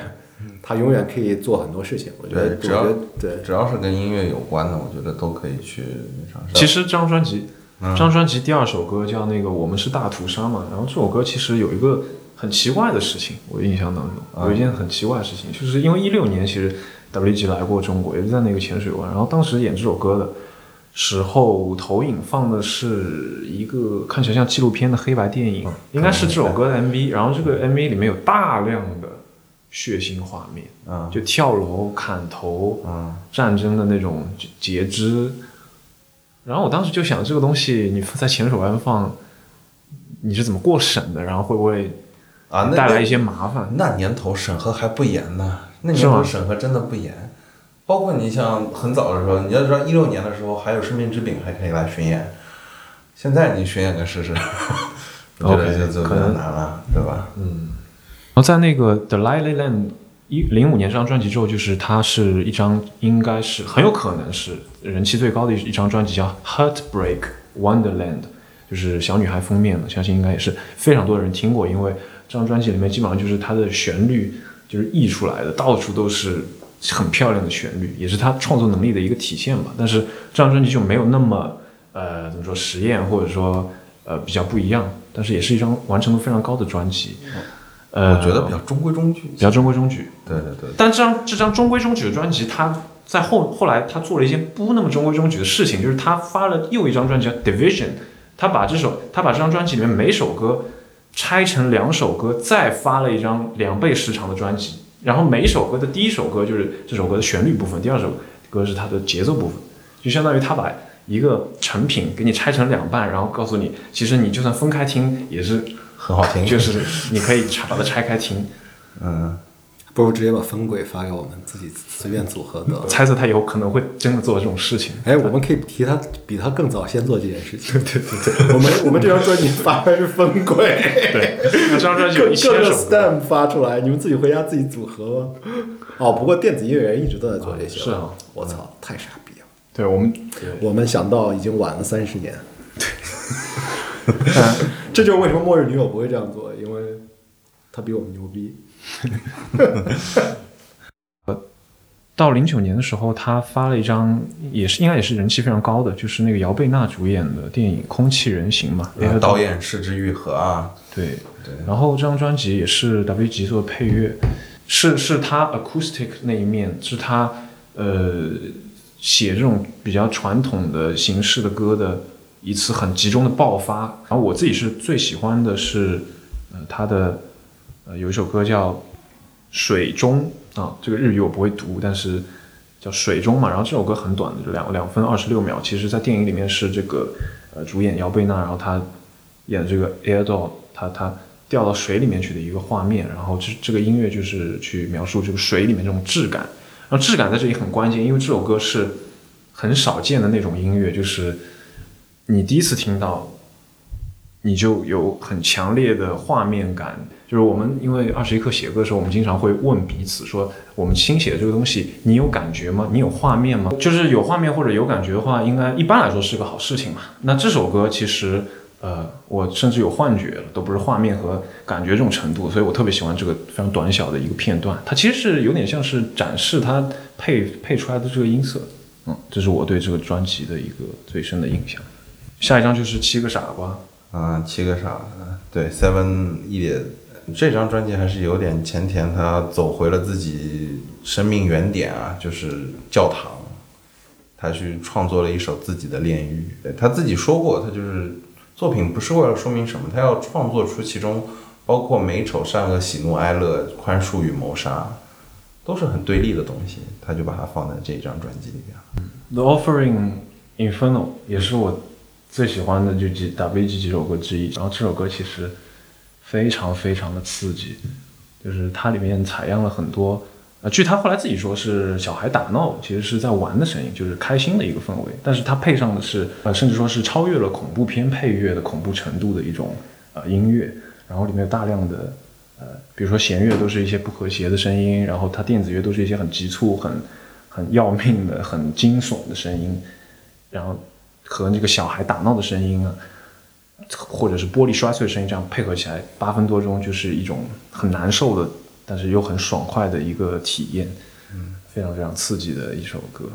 他永远可以做很多事情。我觉得，对只要对。只要是跟音乐有关的，我觉得都可以去尝试。其实这张专辑，这张专辑第二首歌叫那个《我们是大屠杀》嘛，然后这首歌其实有一个很奇怪的事情，我印象当中有一件很奇怪的事情，就是因为一六年其实 WG 来过中国，也是在那个浅水湾，然后当时演这首歌的时候，投影放的是一个看起来像纪录片的黑白电影，应该是这首歌的 MV，然后这个 MV 里面有大量的血腥画面，嗯就跳楼、砍头，嗯战争的那种截肢。然后我当时就想，这个东西你在前手湾放，你是怎么过审的？然后会不会啊，那带来一些麻烦？那年头审核还不严呢，那年头审核真的不严。包括你像很早的时候，你要知道一六年的时候还有《生命之饼》还可以来巡演，现在你巡演个试试，我觉得就就比较可能难了，对吧？嗯然后在那个《The Lily Land》一零五年这张专辑之后，就是它是一张应该是很有可能是人气最高的一一张专辑，叫《Heartbreak Wonderland》，就是小女孩封面的，相信应该也是非常多的人听过，因为这张专辑里面基本上就是它的旋律就是溢出来的，到处都是很漂亮的旋律，也是他创作能力的一个体现吧。但是这张专辑就没有那么呃怎么说实验，或者说呃比较不一样，但是也是一张完成度非常高的专辑。呃，我觉得比较中规中矩。比较中规中矩。对对对，但这张这张中规中矩的专辑，他在后后来他做了一些不那么中规中矩的事情，就是他发了又一张专辑叫《Division》，他把这首他把这张专辑里面每首歌拆成两首歌，再发了一张两倍时长的专辑。然后每一首歌的第一首歌就是这首歌的旋律部分，第二首歌是它的节奏部分，就相当于他把一个成品给你拆成两半，然后告诉你，其实你就算分开听也是很好听。就是你可以拆把它拆开听。嗯，不如直接把分轨发给我们，自己随便组合得了。猜测他以后可能会真的做这种事情。哎，我们可以提他比他更早先做这件事情。对对对，我们我们这张专辑发的是分轨，对，那这张专辑有各一千各个，stem 发出来，你们自己回家自己组合吗？哦，不过电子音乐人一直都在做这些。是啊，我操，太傻逼了！对我们我们想到已经晚了三十年。对 这就是为什么末日女友不会这样做，因为他比我们牛逼。到零九年的时候，他发了一张，也是应该也是人气非常高的，就是那个姚贝娜主演的电影《空气人形》嘛，然后导演是之愈合啊，对对。然后这张专辑也是 WG 做的配乐，是是他 acoustic 那一面，是他呃写这种比较传统的形式的歌的一次很集中的爆发。然后我自己是最喜欢的是呃他的呃有一首歌叫《水中》啊，这个日语我不会读，但是叫《水中》嘛。然后这首歌很短，就两两分二十六秒。其实，在电影里面是这个呃主演姚贝娜，然后她演这个 Air Doll，她她掉到水里面去的一个画面。然后这这个音乐就是去描述这个水里面这种质感。然后质感在这里很关键，因为这首歌是很少见的那种音乐，就是你第一次听到，你就有很强烈的画面感。就是我们因为二十一课写歌的时候，我们经常会问彼此说，我们新写的这个东西，你有感觉吗？你有画面吗？就是有画面或者有感觉的话，应该一般来说是个好事情嘛。那这首歌其实，呃，我甚至有幻觉了，都不是画面和感觉这种程度，所以我特别喜欢这个非常短小的一个片段。它其实是有点像是展示它配配出来的这个音色。嗯，这是我对这个专辑的一个最深的印象。下一张就是七个傻瓜。啊，七个傻，对，Seven Idiot，这张专辑还是有点前田，他走回了自己生命原点啊，就是教堂，他去创作了一首自己的炼狱。他自己说过，他就是作品不是为了说明什么，他要创作出其中包括美丑善恶、喜怒哀乐、宽恕与谋杀，都是很对立的东西，他就把它放在这张专辑里边。The Offering Inferno 也是我最喜欢的就几 WG 几首歌之一。然后这首歌其实非常非常的刺激，就是它里面采样了很多，呃，据他后来自己说是小孩打闹，其实是在玩的声音，就是开心的一个氛围。但是它配上的是，呃，甚至说是超越了恐怖片配乐的恐怖程度的一种呃音乐。然后里面有大量的呃，比如说弦乐都是一些不和谐的声音，然后它电子乐都是一些很急促、很很要命的、很惊悚的声音，然后和那个小孩打闹的声音啊，或者是玻璃摔碎的声音，这样配合起来，八分多钟就是一种很难受的，但是又很爽快的一个体验，嗯，非常非常刺激的一首歌。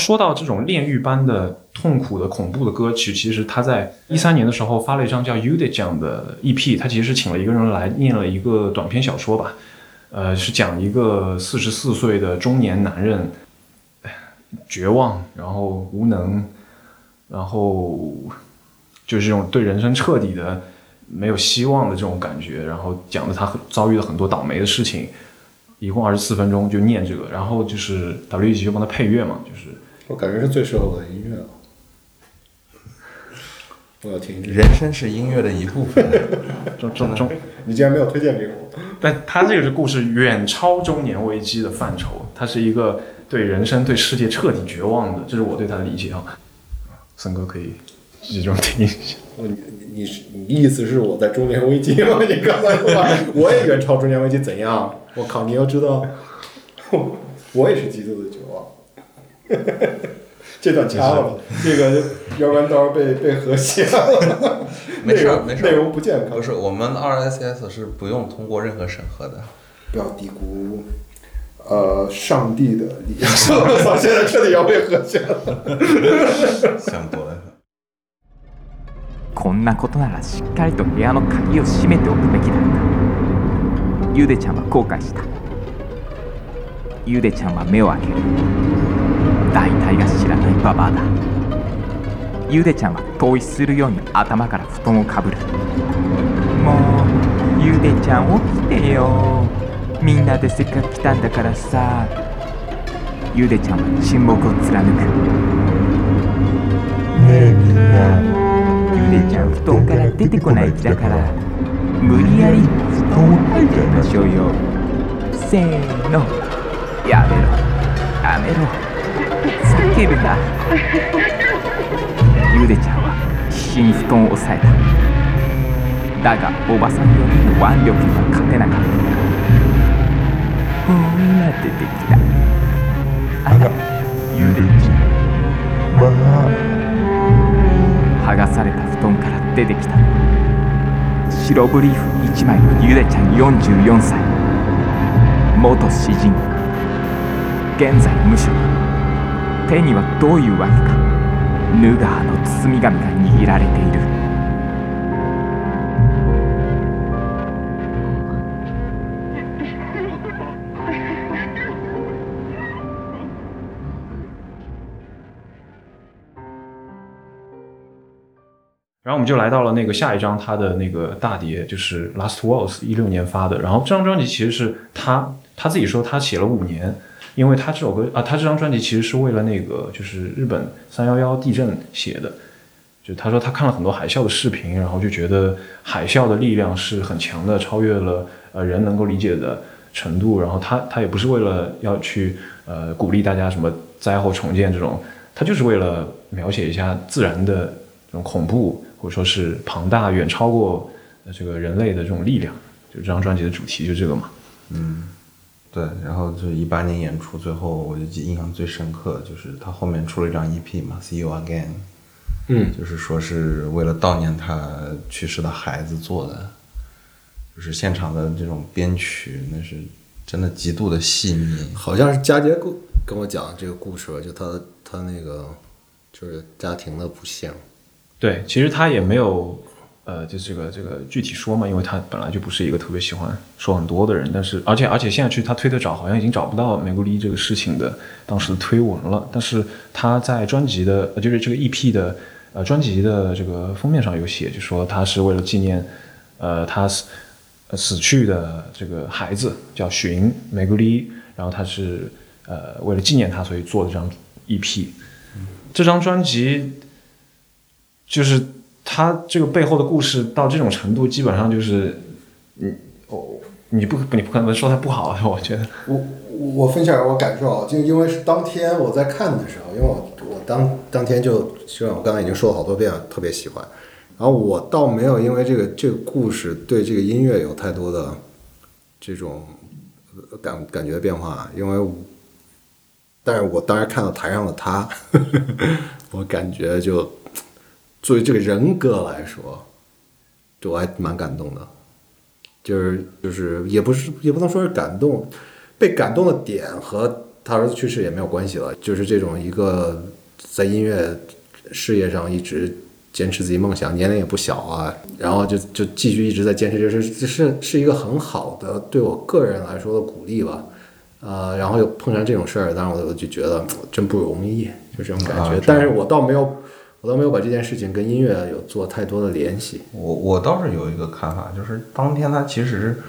说到这种炼狱般的痛苦的恐怖的歌曲，其实他在一三年的时候发了一张叫《Udi》讲的 EP，他其实是请了一个人来念了一个短篇小说吧，呃，是讲一个四十四岁的中年男人，绝望，然后无能，然后就是这种对人生彻底的没有希望的这种感觉，然后讲的他遭遇了很多倒霉的事情，一共二十四分钟就念这个，然后就是 W 级就帮他配乐嘛，就是我感觉是最适合我的音乐了。我要听这个。人生是音乐的一部分。中中中，你竟然没有推荐给我？但他这个是故事远超中年危机的范畴，他是一个对人生、对世界彻底绝望的，这是我对他的理解啊。森哥可以集中听一下。我你你是你意思是我在中年危机吗？你刚才说我也远超中年危机怎样？我靠！你要知道，我也是极度的绝望。这段掐了吧，这个要不然到时候被被和谐了。没事内容儿没事儿内容不健康不。是，我们 RSS 是不用通过任何审核的。不要低估，呃，上帝的力量。我操！现在彻底要被和谐了。想多了。こんなことならしっかりと部屋の鍵を閉めておくべきだったゆでちゃんは後悔したゆでちゃんは目を開ける 大体が知らないババアだ。ゆでちゃんは遠いするように頭から布団をかぶる。もうゆでちゃん起きてよ。みんなでせっかく来たんだからさ。ゆでちゃんは沈黙を貫く。ねえみんな。ゆでちゃん布団から出てこない気だから無理やり布団を吐いちゃいましょうよ。せーの。やめろ。やめろ叫ぶな。ゆでちゃんは必死に布団を押さえた。だがおばさんよりの腕力には勝てなかった。ほら出てきた。あらゆでちゃん剥がされた布団から出てきた。白ブリーフ1枚のゆでちゃん44歳。元詩人。現在無職手にはどういうわけか。ヌガーの包み紙が握られている。然后我们就来到了那个下一张他的那个大碟，就是《Last Waltz》，一六年发的。然后这张专辑其实是他他自己说他写了五年，因为他这首歌啊，他这张专辑其实是为了那个就是日本三幺幺地震写的。就他说他看了很多海啸的视频，然后就觉得海啸的力量是很强的，超越了呃人能够理解的程度。然后他他也不是为了要去呃鼓励大家什么灾后重建这种，他就是为了描写一下自然的这种恐怖，或者说是庞大远超过这个人类的这种力量。就这张专辑的主题就这个嘛。嗯对，然后就一八年演出，最后我就记印象最深刻，就是他后面出了一张 EP 嘛，《See You Again》，嗯，就是说是为了悼念他去世的孩子做的，就是现场的这种编曲，那是真的极度的细腻。好像是佳杰跟跟我讲这个故事吧，就他他那个就是家庭的不幸，对，其实他也没有，呃，就这个这个具体说嘛，因为他本来就不是一个特别喜欢说很多的人，但是而且而且现在去他推特找，好像已经找不到美国利这个事情的当时的推文了，但是他在专辑的，就是这个 EP 的，呃，专辑的这个封面上有写，就说他是为了纪念，呃，他死死去的这个孩子叫寻美国利，然后他是呃为了纪念他，所以做的这张 EP。这张专辑就是他这个背后的故事到这种程度，基本上就是，你哦，你不你不可能说他不好，我觉得。我我分享我感受啊，就因为是当天我在看的时候，因为我我当当天就就像我刚才已经说了好多遍了，特别喜欢。然后我倒没有因为这个这个故事对这个音乐有太多的这种感感觉变化，因为我但是我当时看到台上的他，我感觉就作为这个人格来说，就我还蛮感动的。就是就是也不是也不能说是感动，被感动的点和他儿子去世也没有关系了，就是这种一个在音乐事业上一直坚持自己梦想，年龄也不小啊，然后就就继续一直在坚持，就是这是是一个很好的对我个人来说的鼓励吧。呃，然后又碰上这种事儿，当然我就觉得真不容易，就这种感觉。啊但是我倒没有，我倒没有把这件事情跟音乐有做太多的联系。我我倒是有一个看法，就是当天他其实，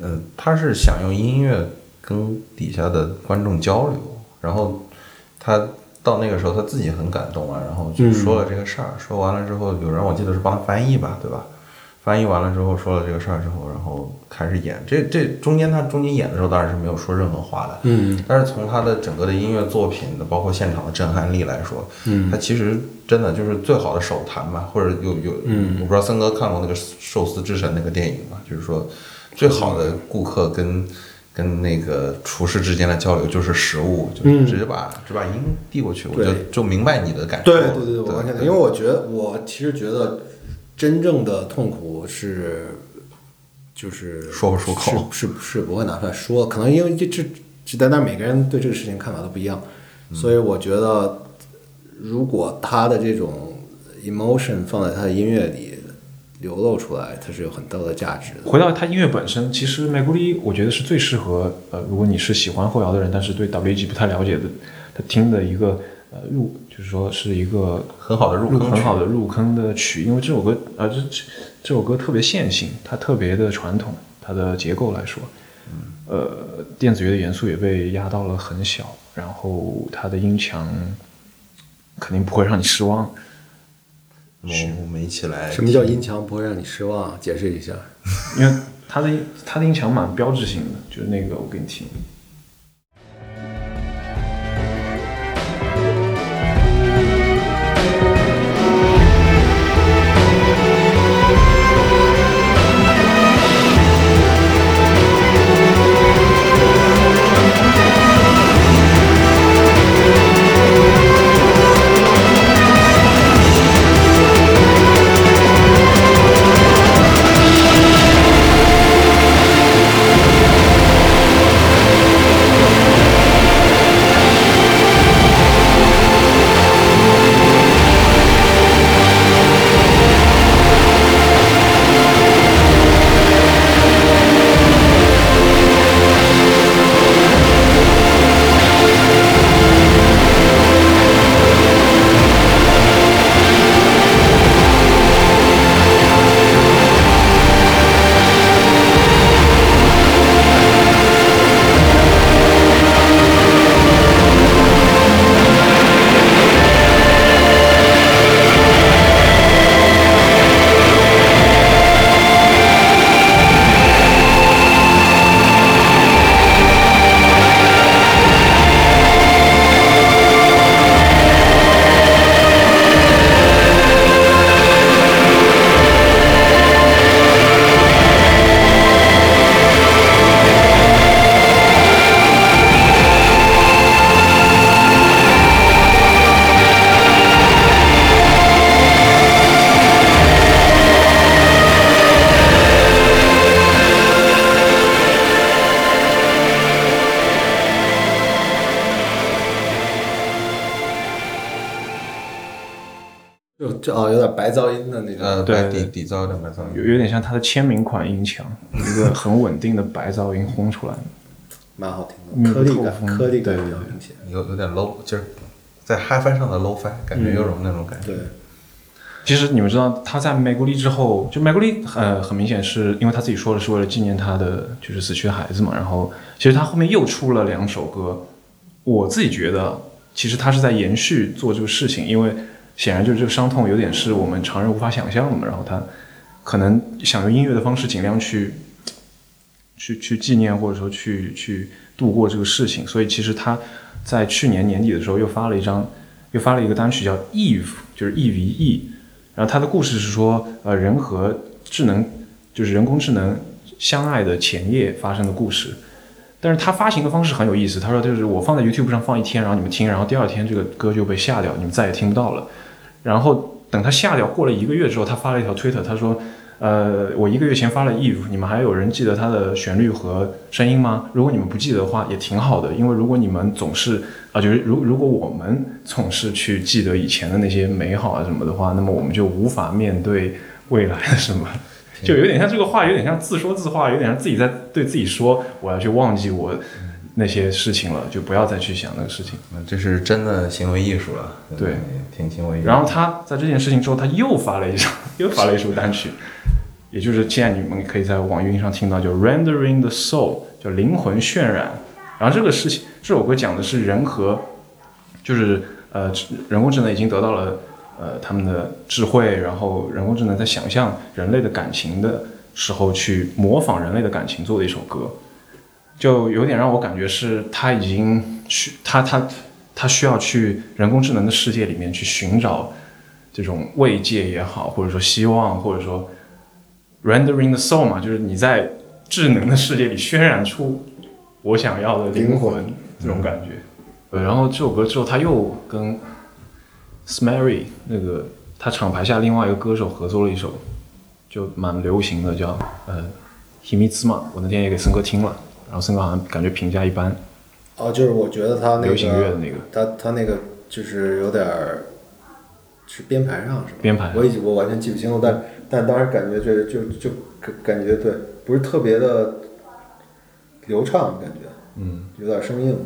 呃，他是想用音乐跟底下的观众交流，然后他到那个时候他自己很感动啊，然后就说了这个事儿，说完了之后，有人我记得是帮他翻译吧，对吧？翻译完了之后说了这个事儿之后，然后开始演。这这中间他中间演的时候当然是没有说任何话的，嗯，但是从他的整个的音乐作品的，包括现场的震撼力来说，嗯，他其实真的就是最好的手弹吧，或者有有，嗯，我不知道森哥看过那个《寿司之神》那个电影吗？就是说，最好的顾客跟跟那个厨师之间的交流就是食物，就是直接把直接把音递过去，我就对就明白你的感受。对对对，我完全因为我觉得我其实觉得真正的痛苦是就是说不出口是是是不会拿出来说，可能因为这这这在那每个人对这个事情看法都不一样，所以我觉得如果他的这种 emotion 放在他的音乐里流露出来，它是有很大的价值的。回到他音乐本身，其实美国利我觉得是最适合呃，如果你是喜欢后摇的人，但是对 WG 不太了解的，他听的一个呃入，就是说是一个很好的入坑很好的入坑的曲，因为这首歌啊、这这这首歌特别线性，它特别的传统，它的结构来说，呃，电子乐的元素也被压到了很小，然后它的音强肯定不会让你失望。那么我们一起来，什么叫音强不会让你失望？解释一下。因为它的它的音强蛮标志性的，就是那个我给你听。噪的白噪音。有有点像他的签名款音墙，一个很稳定的白噪音轰出来。蛮好听的，颗粒感风颗粒感对对比较明显。有有点 low，就是在 HiFi 上的 low fi，感觉有种那种感觉。对，其实你们知道他在梅古丽之后，就梅古丽呃很明显是因为他自己说的是为了纪念他的就是死去的孩子嘛。然后其实他后面又出了两首歌，我自己觉得其实他是在延续做这个事情，因为显然就是这个伤痛有点是我们常人无法想象的嘛。然后他可能想用音乐的方式尽量去去去纪念或者说去去度过这个事情，所以其实他在去年年底的时候又发了一张，又发了一个单曲叫 Eve，就是 E V E。然后他的故事是说，呃，人和智能，就是人工智能相爱的前夜发生的故事。但是他发行的方式很有意思，他说就是我放在 YouTube 上放一天，然后你们听，然后第二天这个歌就被下掉，你们再也听不到了。然后等他下掉，过了一个月之后，他发了一条推特，他说，呃，我一个月前发了 Eve，你们还有人记得它的旋律和声音吗？如果你们不记得的话，也挺好的，因为如果你们总是啊，就是如如果我们总是去记得以前的那些美好啊什么的话，那么我们就无法面对未来的什么。就有点像这个话，有点像自说自话，有点像自己在对自己说，我要去忘记我那些事情了，就不要再去想那个事情。嗯这是真的行为艺术了。对，挺行为艺术。然后他在这件事情之后，他又发了一首，又发了一首单曲，也就是现在你们可以在网易云上听到，叫《Rendering the Soul》，叫灵魂渲染。然后这个事情，这首歌讲的是人和，就是呃，人工智能已经得到了呃他们的智慧，然后人工智能在想象人类的感情的时候，去模仿人类的感情做的一首歌，就有点让我感觉是他已经去他他他需要去人工智能的世界里面去寻找这种慰藉也好，或者说希望，或者说 rendering the soul 嘛，就是你在智能的世界里渲染出我想要的灵魂这种感觉。呃，然后这首歌之后，他又跟 Smary 那个他厂牌下另外一个歌手合作了一首，就蛮流行的，叫呃 Himitsu 嘛。我那天也给森哥听了，然后森哥好像感觉评价一般。哦，就是我觉得他那个流行乐的那个他他那个就是有点儿是编排上是吧？编排我已经我完全记不清了，但但当时感觉这就就感感觉对，不是特别的流畅，感觉嗯，有点生硬。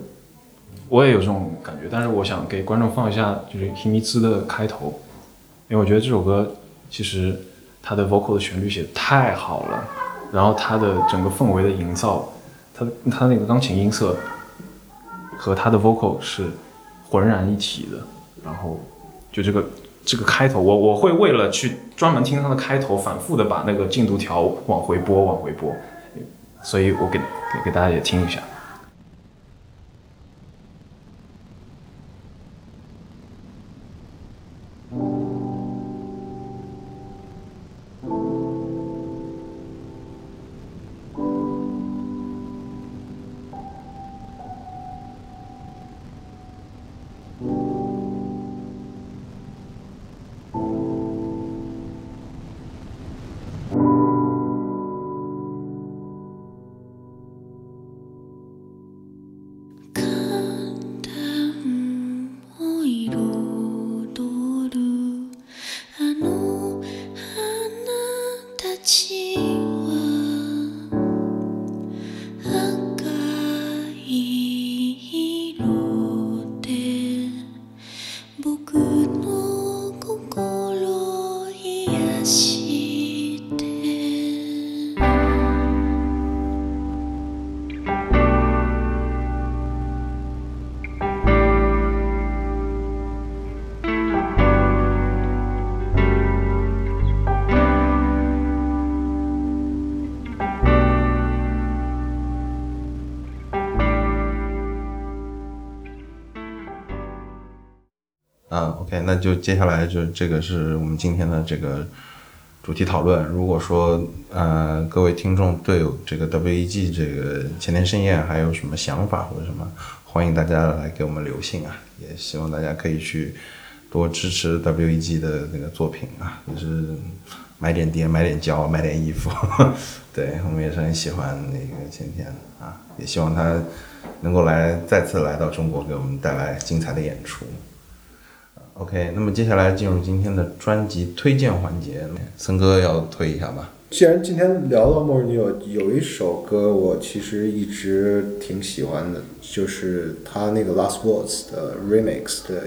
我也有这种感觉，但是我想给观众放一下就是 Himitsu 的开头，因为我觉得这首歌其实它的 vocal 的旋律写的太好了，然后它的整个氛围的营造，他他那个钢琴音色和他的 vocal 是浑然一体的，然后就这个这个开头，我我会为了去专门听他的开头，反复的把那个进度条往回拨，往回拨，所以我给给给大家也听一下。那就接下来就这个是我们今天的这个主题讨论。如果说呃各位听众对这个 WEG 这个前田盛彦还有什么想法或者什么，欢迎大家来给我们留信啊，也希望大家可以去多支持 WEG 的那个作品啊，也是买点碟、买点胶、买点衣服。对我们也是很喜欢那个前田啊，也希望他能够来再次来到中国，给我们带来精彩的演出。OK，那么接下来进入今天的专辑推荐环节，森哥要推一下吧。既然今天聊到末日女友，有一首歌我其实一直挺喜欢的，就是他那个 Last Words 的 remix 的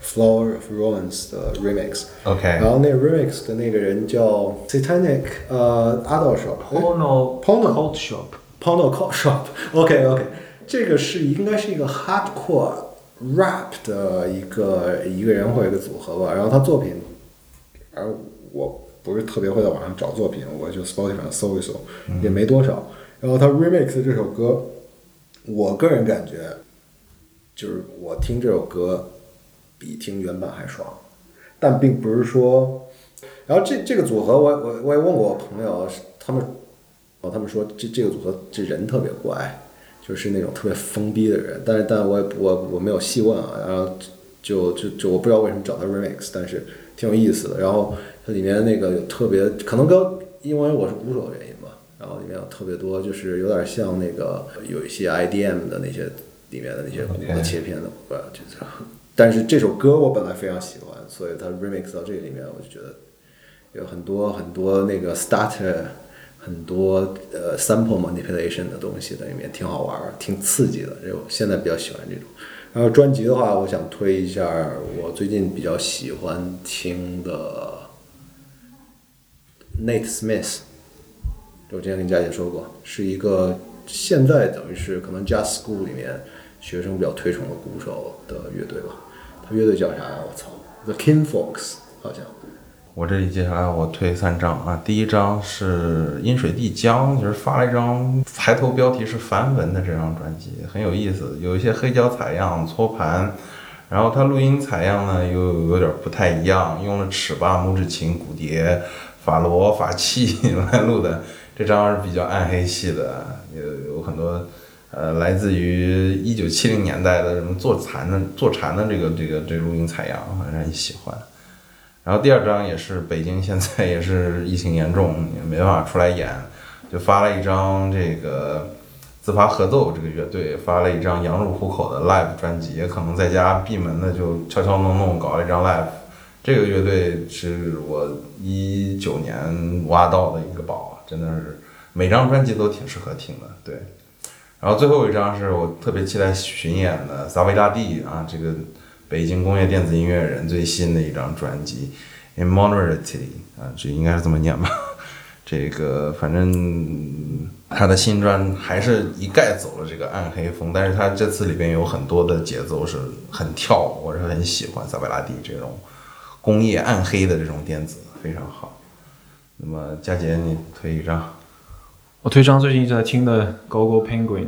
Flower of Romance 的 remix。OK，然后那个 remix 的那个人叫 Satanic 呃 Adult Shop Porno Porno Cult Shop，Porno Cult Shop。OK OK，这个是应该是一个 hardcore rap 的一个一个人或者一个组合吧。然后他作品，而我不是特别会在网上找作品，我就 Spotify 上搜一搜，也没多少。然后他 remix 这首歌，我个人感觉，就是我听这首歌比听原版还爽，但并不是说，然后这这个组合我我我也问过我朋友，他们哦他们说这这个组合这人特别怪，就是那种特别疯逼的人，但是但我也我我没有细问啊，然后就就就我不知道为什么找他 remix，但是挺有意思的。然后它里面那个有特别可能跟因为我是鼓手的原因吧，然后里面有特别多就是有点像那个有一些 IDM 的那些里面的那些鼓的切片的，我就是。但是这首歌我本来非常喜欢，所以它 remix 到这个里面，我就觉得有很多很多那个 starter，很多呃 sample manipulation 的东西在里面，挺好玩儿，挺刺激的。就现在比较喜欢这种。然后专辑的话，我想推一下我最近比较喜欢听的 Nate Smith，我之前跟佳姐说过，是一个现在等于是可能 Jazz School 里面学生比较推崇的鼓手的乐队吧。他乐队叫啥呀？我操，The King Folks 好像。我这里接下来我推三张啊，第一张是阴水地江，就是发了一张抬头标题是梵文的这张专辑，很有意思，有一些黑胶采样、搓盘，然后它录音采样呢又有点不太一样，用了尺八、拇指琴、骨碟、法螺、法器 来录的，这张是比较暗黑系的，有有很多。呃，来自于一九七零年代的什么坐禅的坐禅的这个这个这录音采样，反正很喜欢。然后第二张也是北京现在也是疫情严重，也没办法出来演，就发了一张这个自发合奏这个乐队发了一张羊入虎口的 live 专辑，也可能在家闭门的就悄悄弄弄搞了一张 live。这个乐队是我一九年挖到的一个宝，真的是每张专辑都挺适合听的，对。然后最后一张是我特别期待巡演的萨维大帝啊，这个北京工业电子音乐人最新的一张专辑《Immonority》啊，这应该是这么念吧？这个反正他的新专还是一概走了这个暗黑风，但是他这次里边有很多的节奏是很跳，我是很喜欢萨维拉蒂这种工业暗黑的这种电子，非常好。那么佳杰，你推一张。我推张最近一直在听的《Go Go Penguin》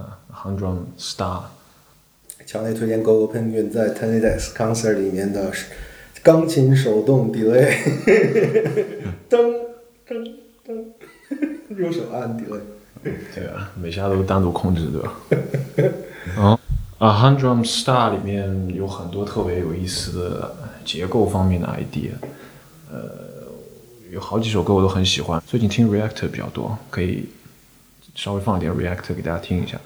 啊，《Hundred Star》。强烈推荐 Go Go Penguin 在 Tenedes Concert 里面的钢琴手动 delay，噔噔噔，右手按 delay。对啊，每下都单独控制，对吧？嗯，，A，《Hundred Star》里面有很多特别有意思的结构方面的 idea，呃，有好几首歌我都很喜欢。最近听 Reactor 比较多，可以稍微放一点 Reactor 给大家听一下。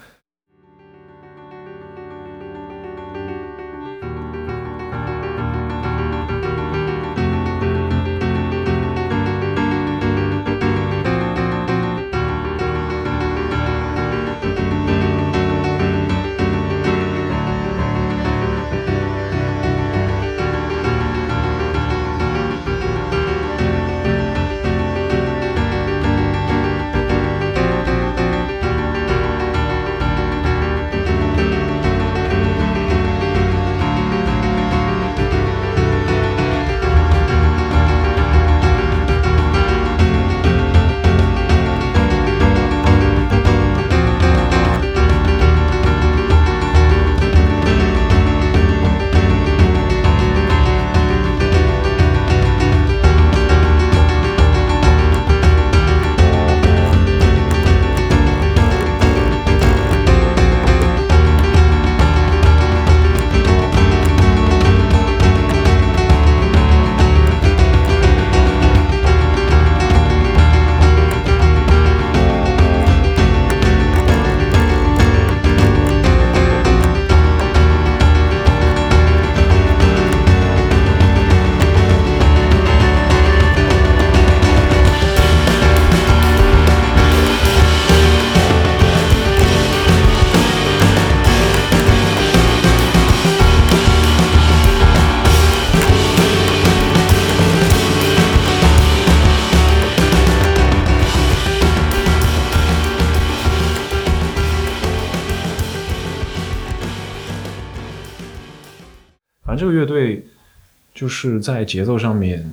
是在节奏上面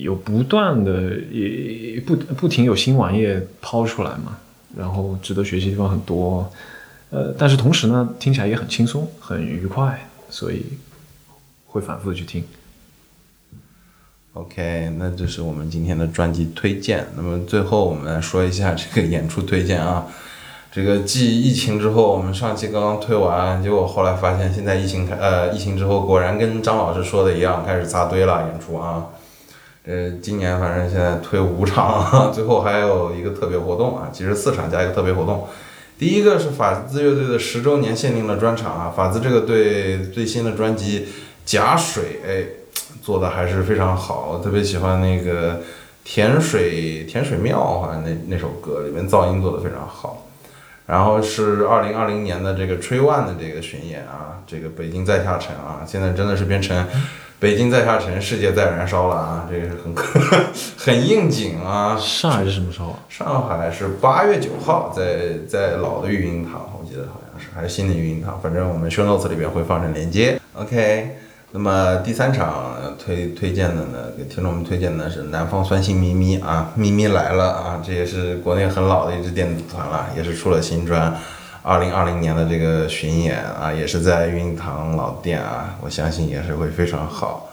有不断的也不不停有新玩意抛出来嘛，然后值得学习地方很多，呃，但是同时呢，听起来也很轻松，很愉快，所以会反复的去听。OK，那这是我们今天的专辑推荐。那么最后我们来说一下这个演出推荐啊。这个继疫情之后，我们上期刚刚推完，结果后来发现现在疫情开呃疫情之后，果然跟张老师说的一样，开始扎堆了演出啊。呃，今年反正现在推五场，最后还有一个特别活动啊，其实四场加一个特别活动。第一个是法兹乐队的十周年限定的专场啊，法兹这个队最新的专辑《假水》哎。做的还是非常好，特别喜欢那个甜水甜水庙，好像那那首歌里面噪音做的非常好。然后是二零二零年的这个 Tree One 的这个巡演啊，这个北京在下沉啊，现在真的是变成北京在下沉，世界在燃烧了啊，这个是很 很应景啊。上海是什么时候啊？上海是八月九号，在在老的育婴堂，我记得好像是还是新的育婴堂，反正我们 show notes 里边会放上链接。OK。那么第三场推推荐的呢，给听众们推荐的是南方酸性咪咪啊，咪咪来了啊，这也是国内很老的一支电子团了，也是出了新专，二零二零年的这个巡演啊，也是在运堂老店啊，我相信也是会非常好。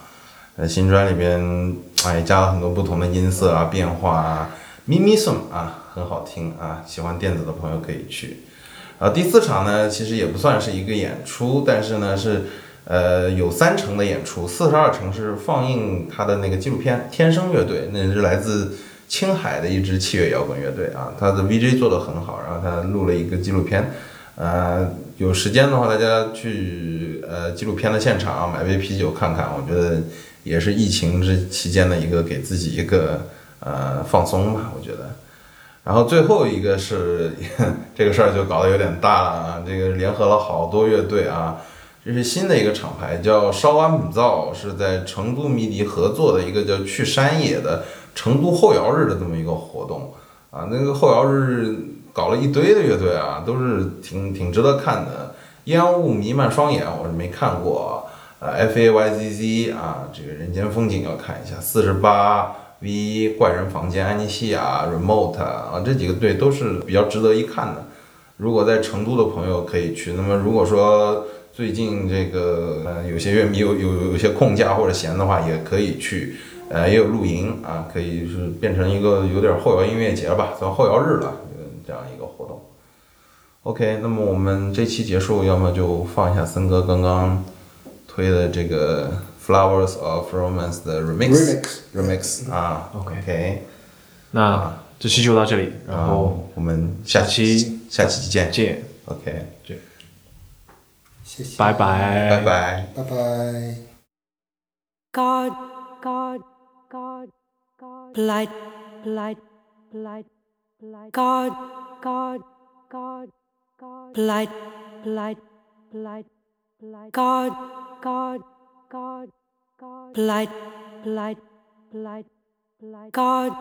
呃，新专里边哎加了很多不同的音色啊，变化啊，咪咪颂啊，很好听啊，喜欢电子的朋友可以去。啊，第四场呢，其实也不算是一个演出，但是呢是。呃，有三成的演出，四十二成是放映他的那个纪录片《天生乐队》，那是来自青海的一支器乐摇滚乐队啊，他的 VJ 做的很好，然后他录了一个纪录片。呃，有时间的话，大家去呃纪录片的现场买杯啤酒看看，我觉得也是疫情之期间的一个给自己一个呃放松吧，我觉得。然后最后一个是 这个事儿就搞得有点大了啊，这个联合了好多乐队啊。这是新的一个厂牌，叫烧安姆造，是在成都迷笛合作的一个叫去山野的成都后摇日的这么一个活动啊。那个后摇日搞了一堆的乐队啊，都是挺挺值得看的。烟雾弥漫双眼我是没看过，呃，F A Y Z Z 啊，这个人间风景要看一下。四十八 V 怪人房间、安妮西亚、Remote 啊，这几个队都是比较值得一看的。如果在成都的朋友可以去。那么如果说最近这个呃，有些乐迷有有有些空假或者闲的话，也可以去，呃，也有露营啊，可以是变成一个有点后摇音乐节吧，算后摇日了，嗯这样一个活动。OK，那么我们这期结束，要么就放一下森哥刚刚推的这个《Flowers of Romance》的 remix remix 啊 OK，那这期就到这里，然后我们下期下期见。见，OK，见。谢谢，拜拜，拜拜，拜拜。 God, God, God, God, light, light, light, light. God, God, God, God, light, light, light, light. God, God, God, God, light, light, light, light. God,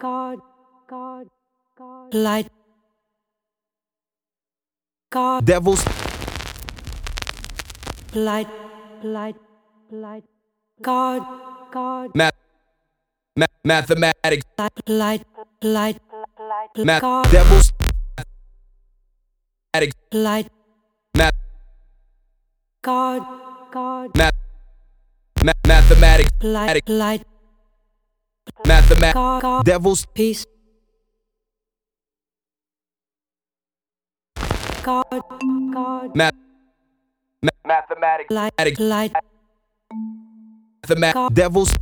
God, God, God, light. God, Devils, light, light, light. God, God, math, math, mathematics, light, light, light, light. math, God, devils, mathematics, light. math, God, God, math, math, mathematics, light, light. mathematics, God, God, devils, peace. God, God, math, math, mathematics, light, mathematics, light, mathematics, devils,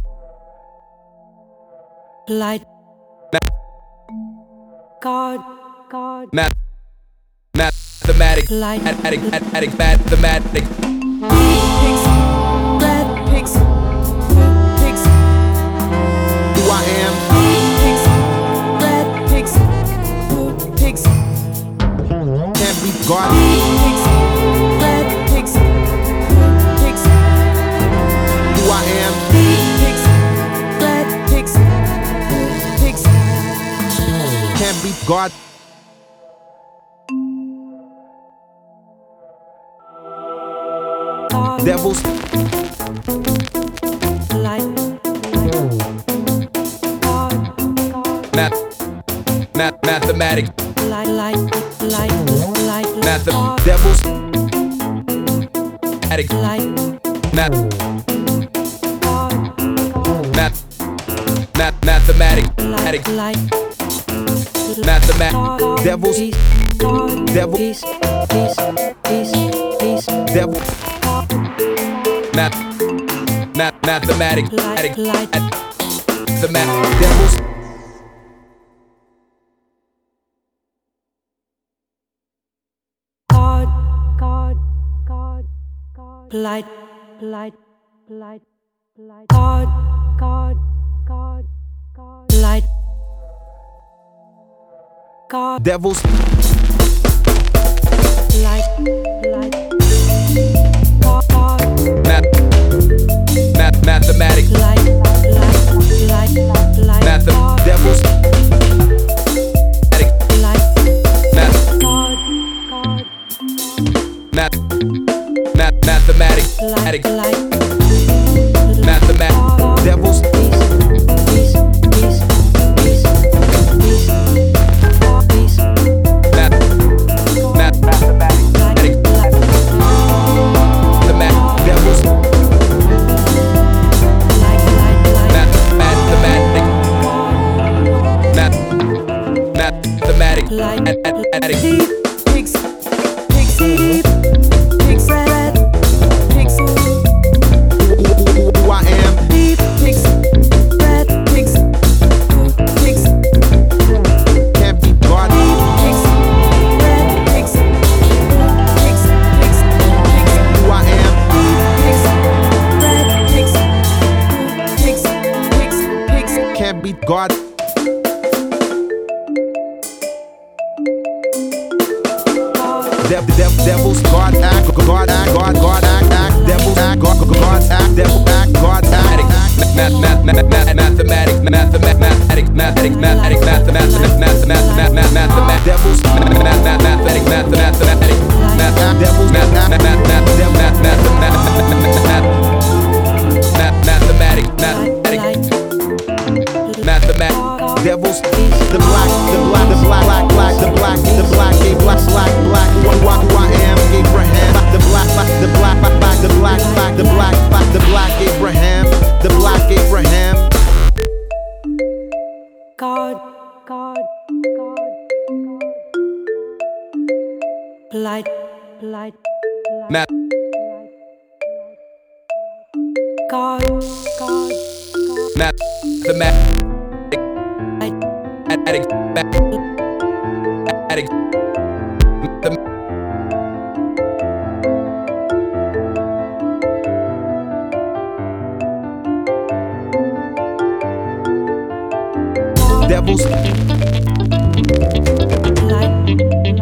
light. God, God, math, mathematics, light. mathematics, mathematics, mathematics. Pigs, red pigs, pigs, Who I am, pigs, red pigs, blue pigs, can't be guarded. keep God. Devils. Light. Math. Math. Mathematics. Math. Devils. Addict. Light. Math. Math. Math. Mathematics. Addict. Mathemat devils, devil, peace, peace, peace, peace, devil. Math, math, mathematic, like, like, the math devils. Light, light, light, light. God, God. God. Devils. Like, Math, math, mathematic. Like, like, like. Math, devils. Like, math, Math, Devils. Lime, mm-hmm. Can't beat Who I am. God. that, that, that. levels. Light.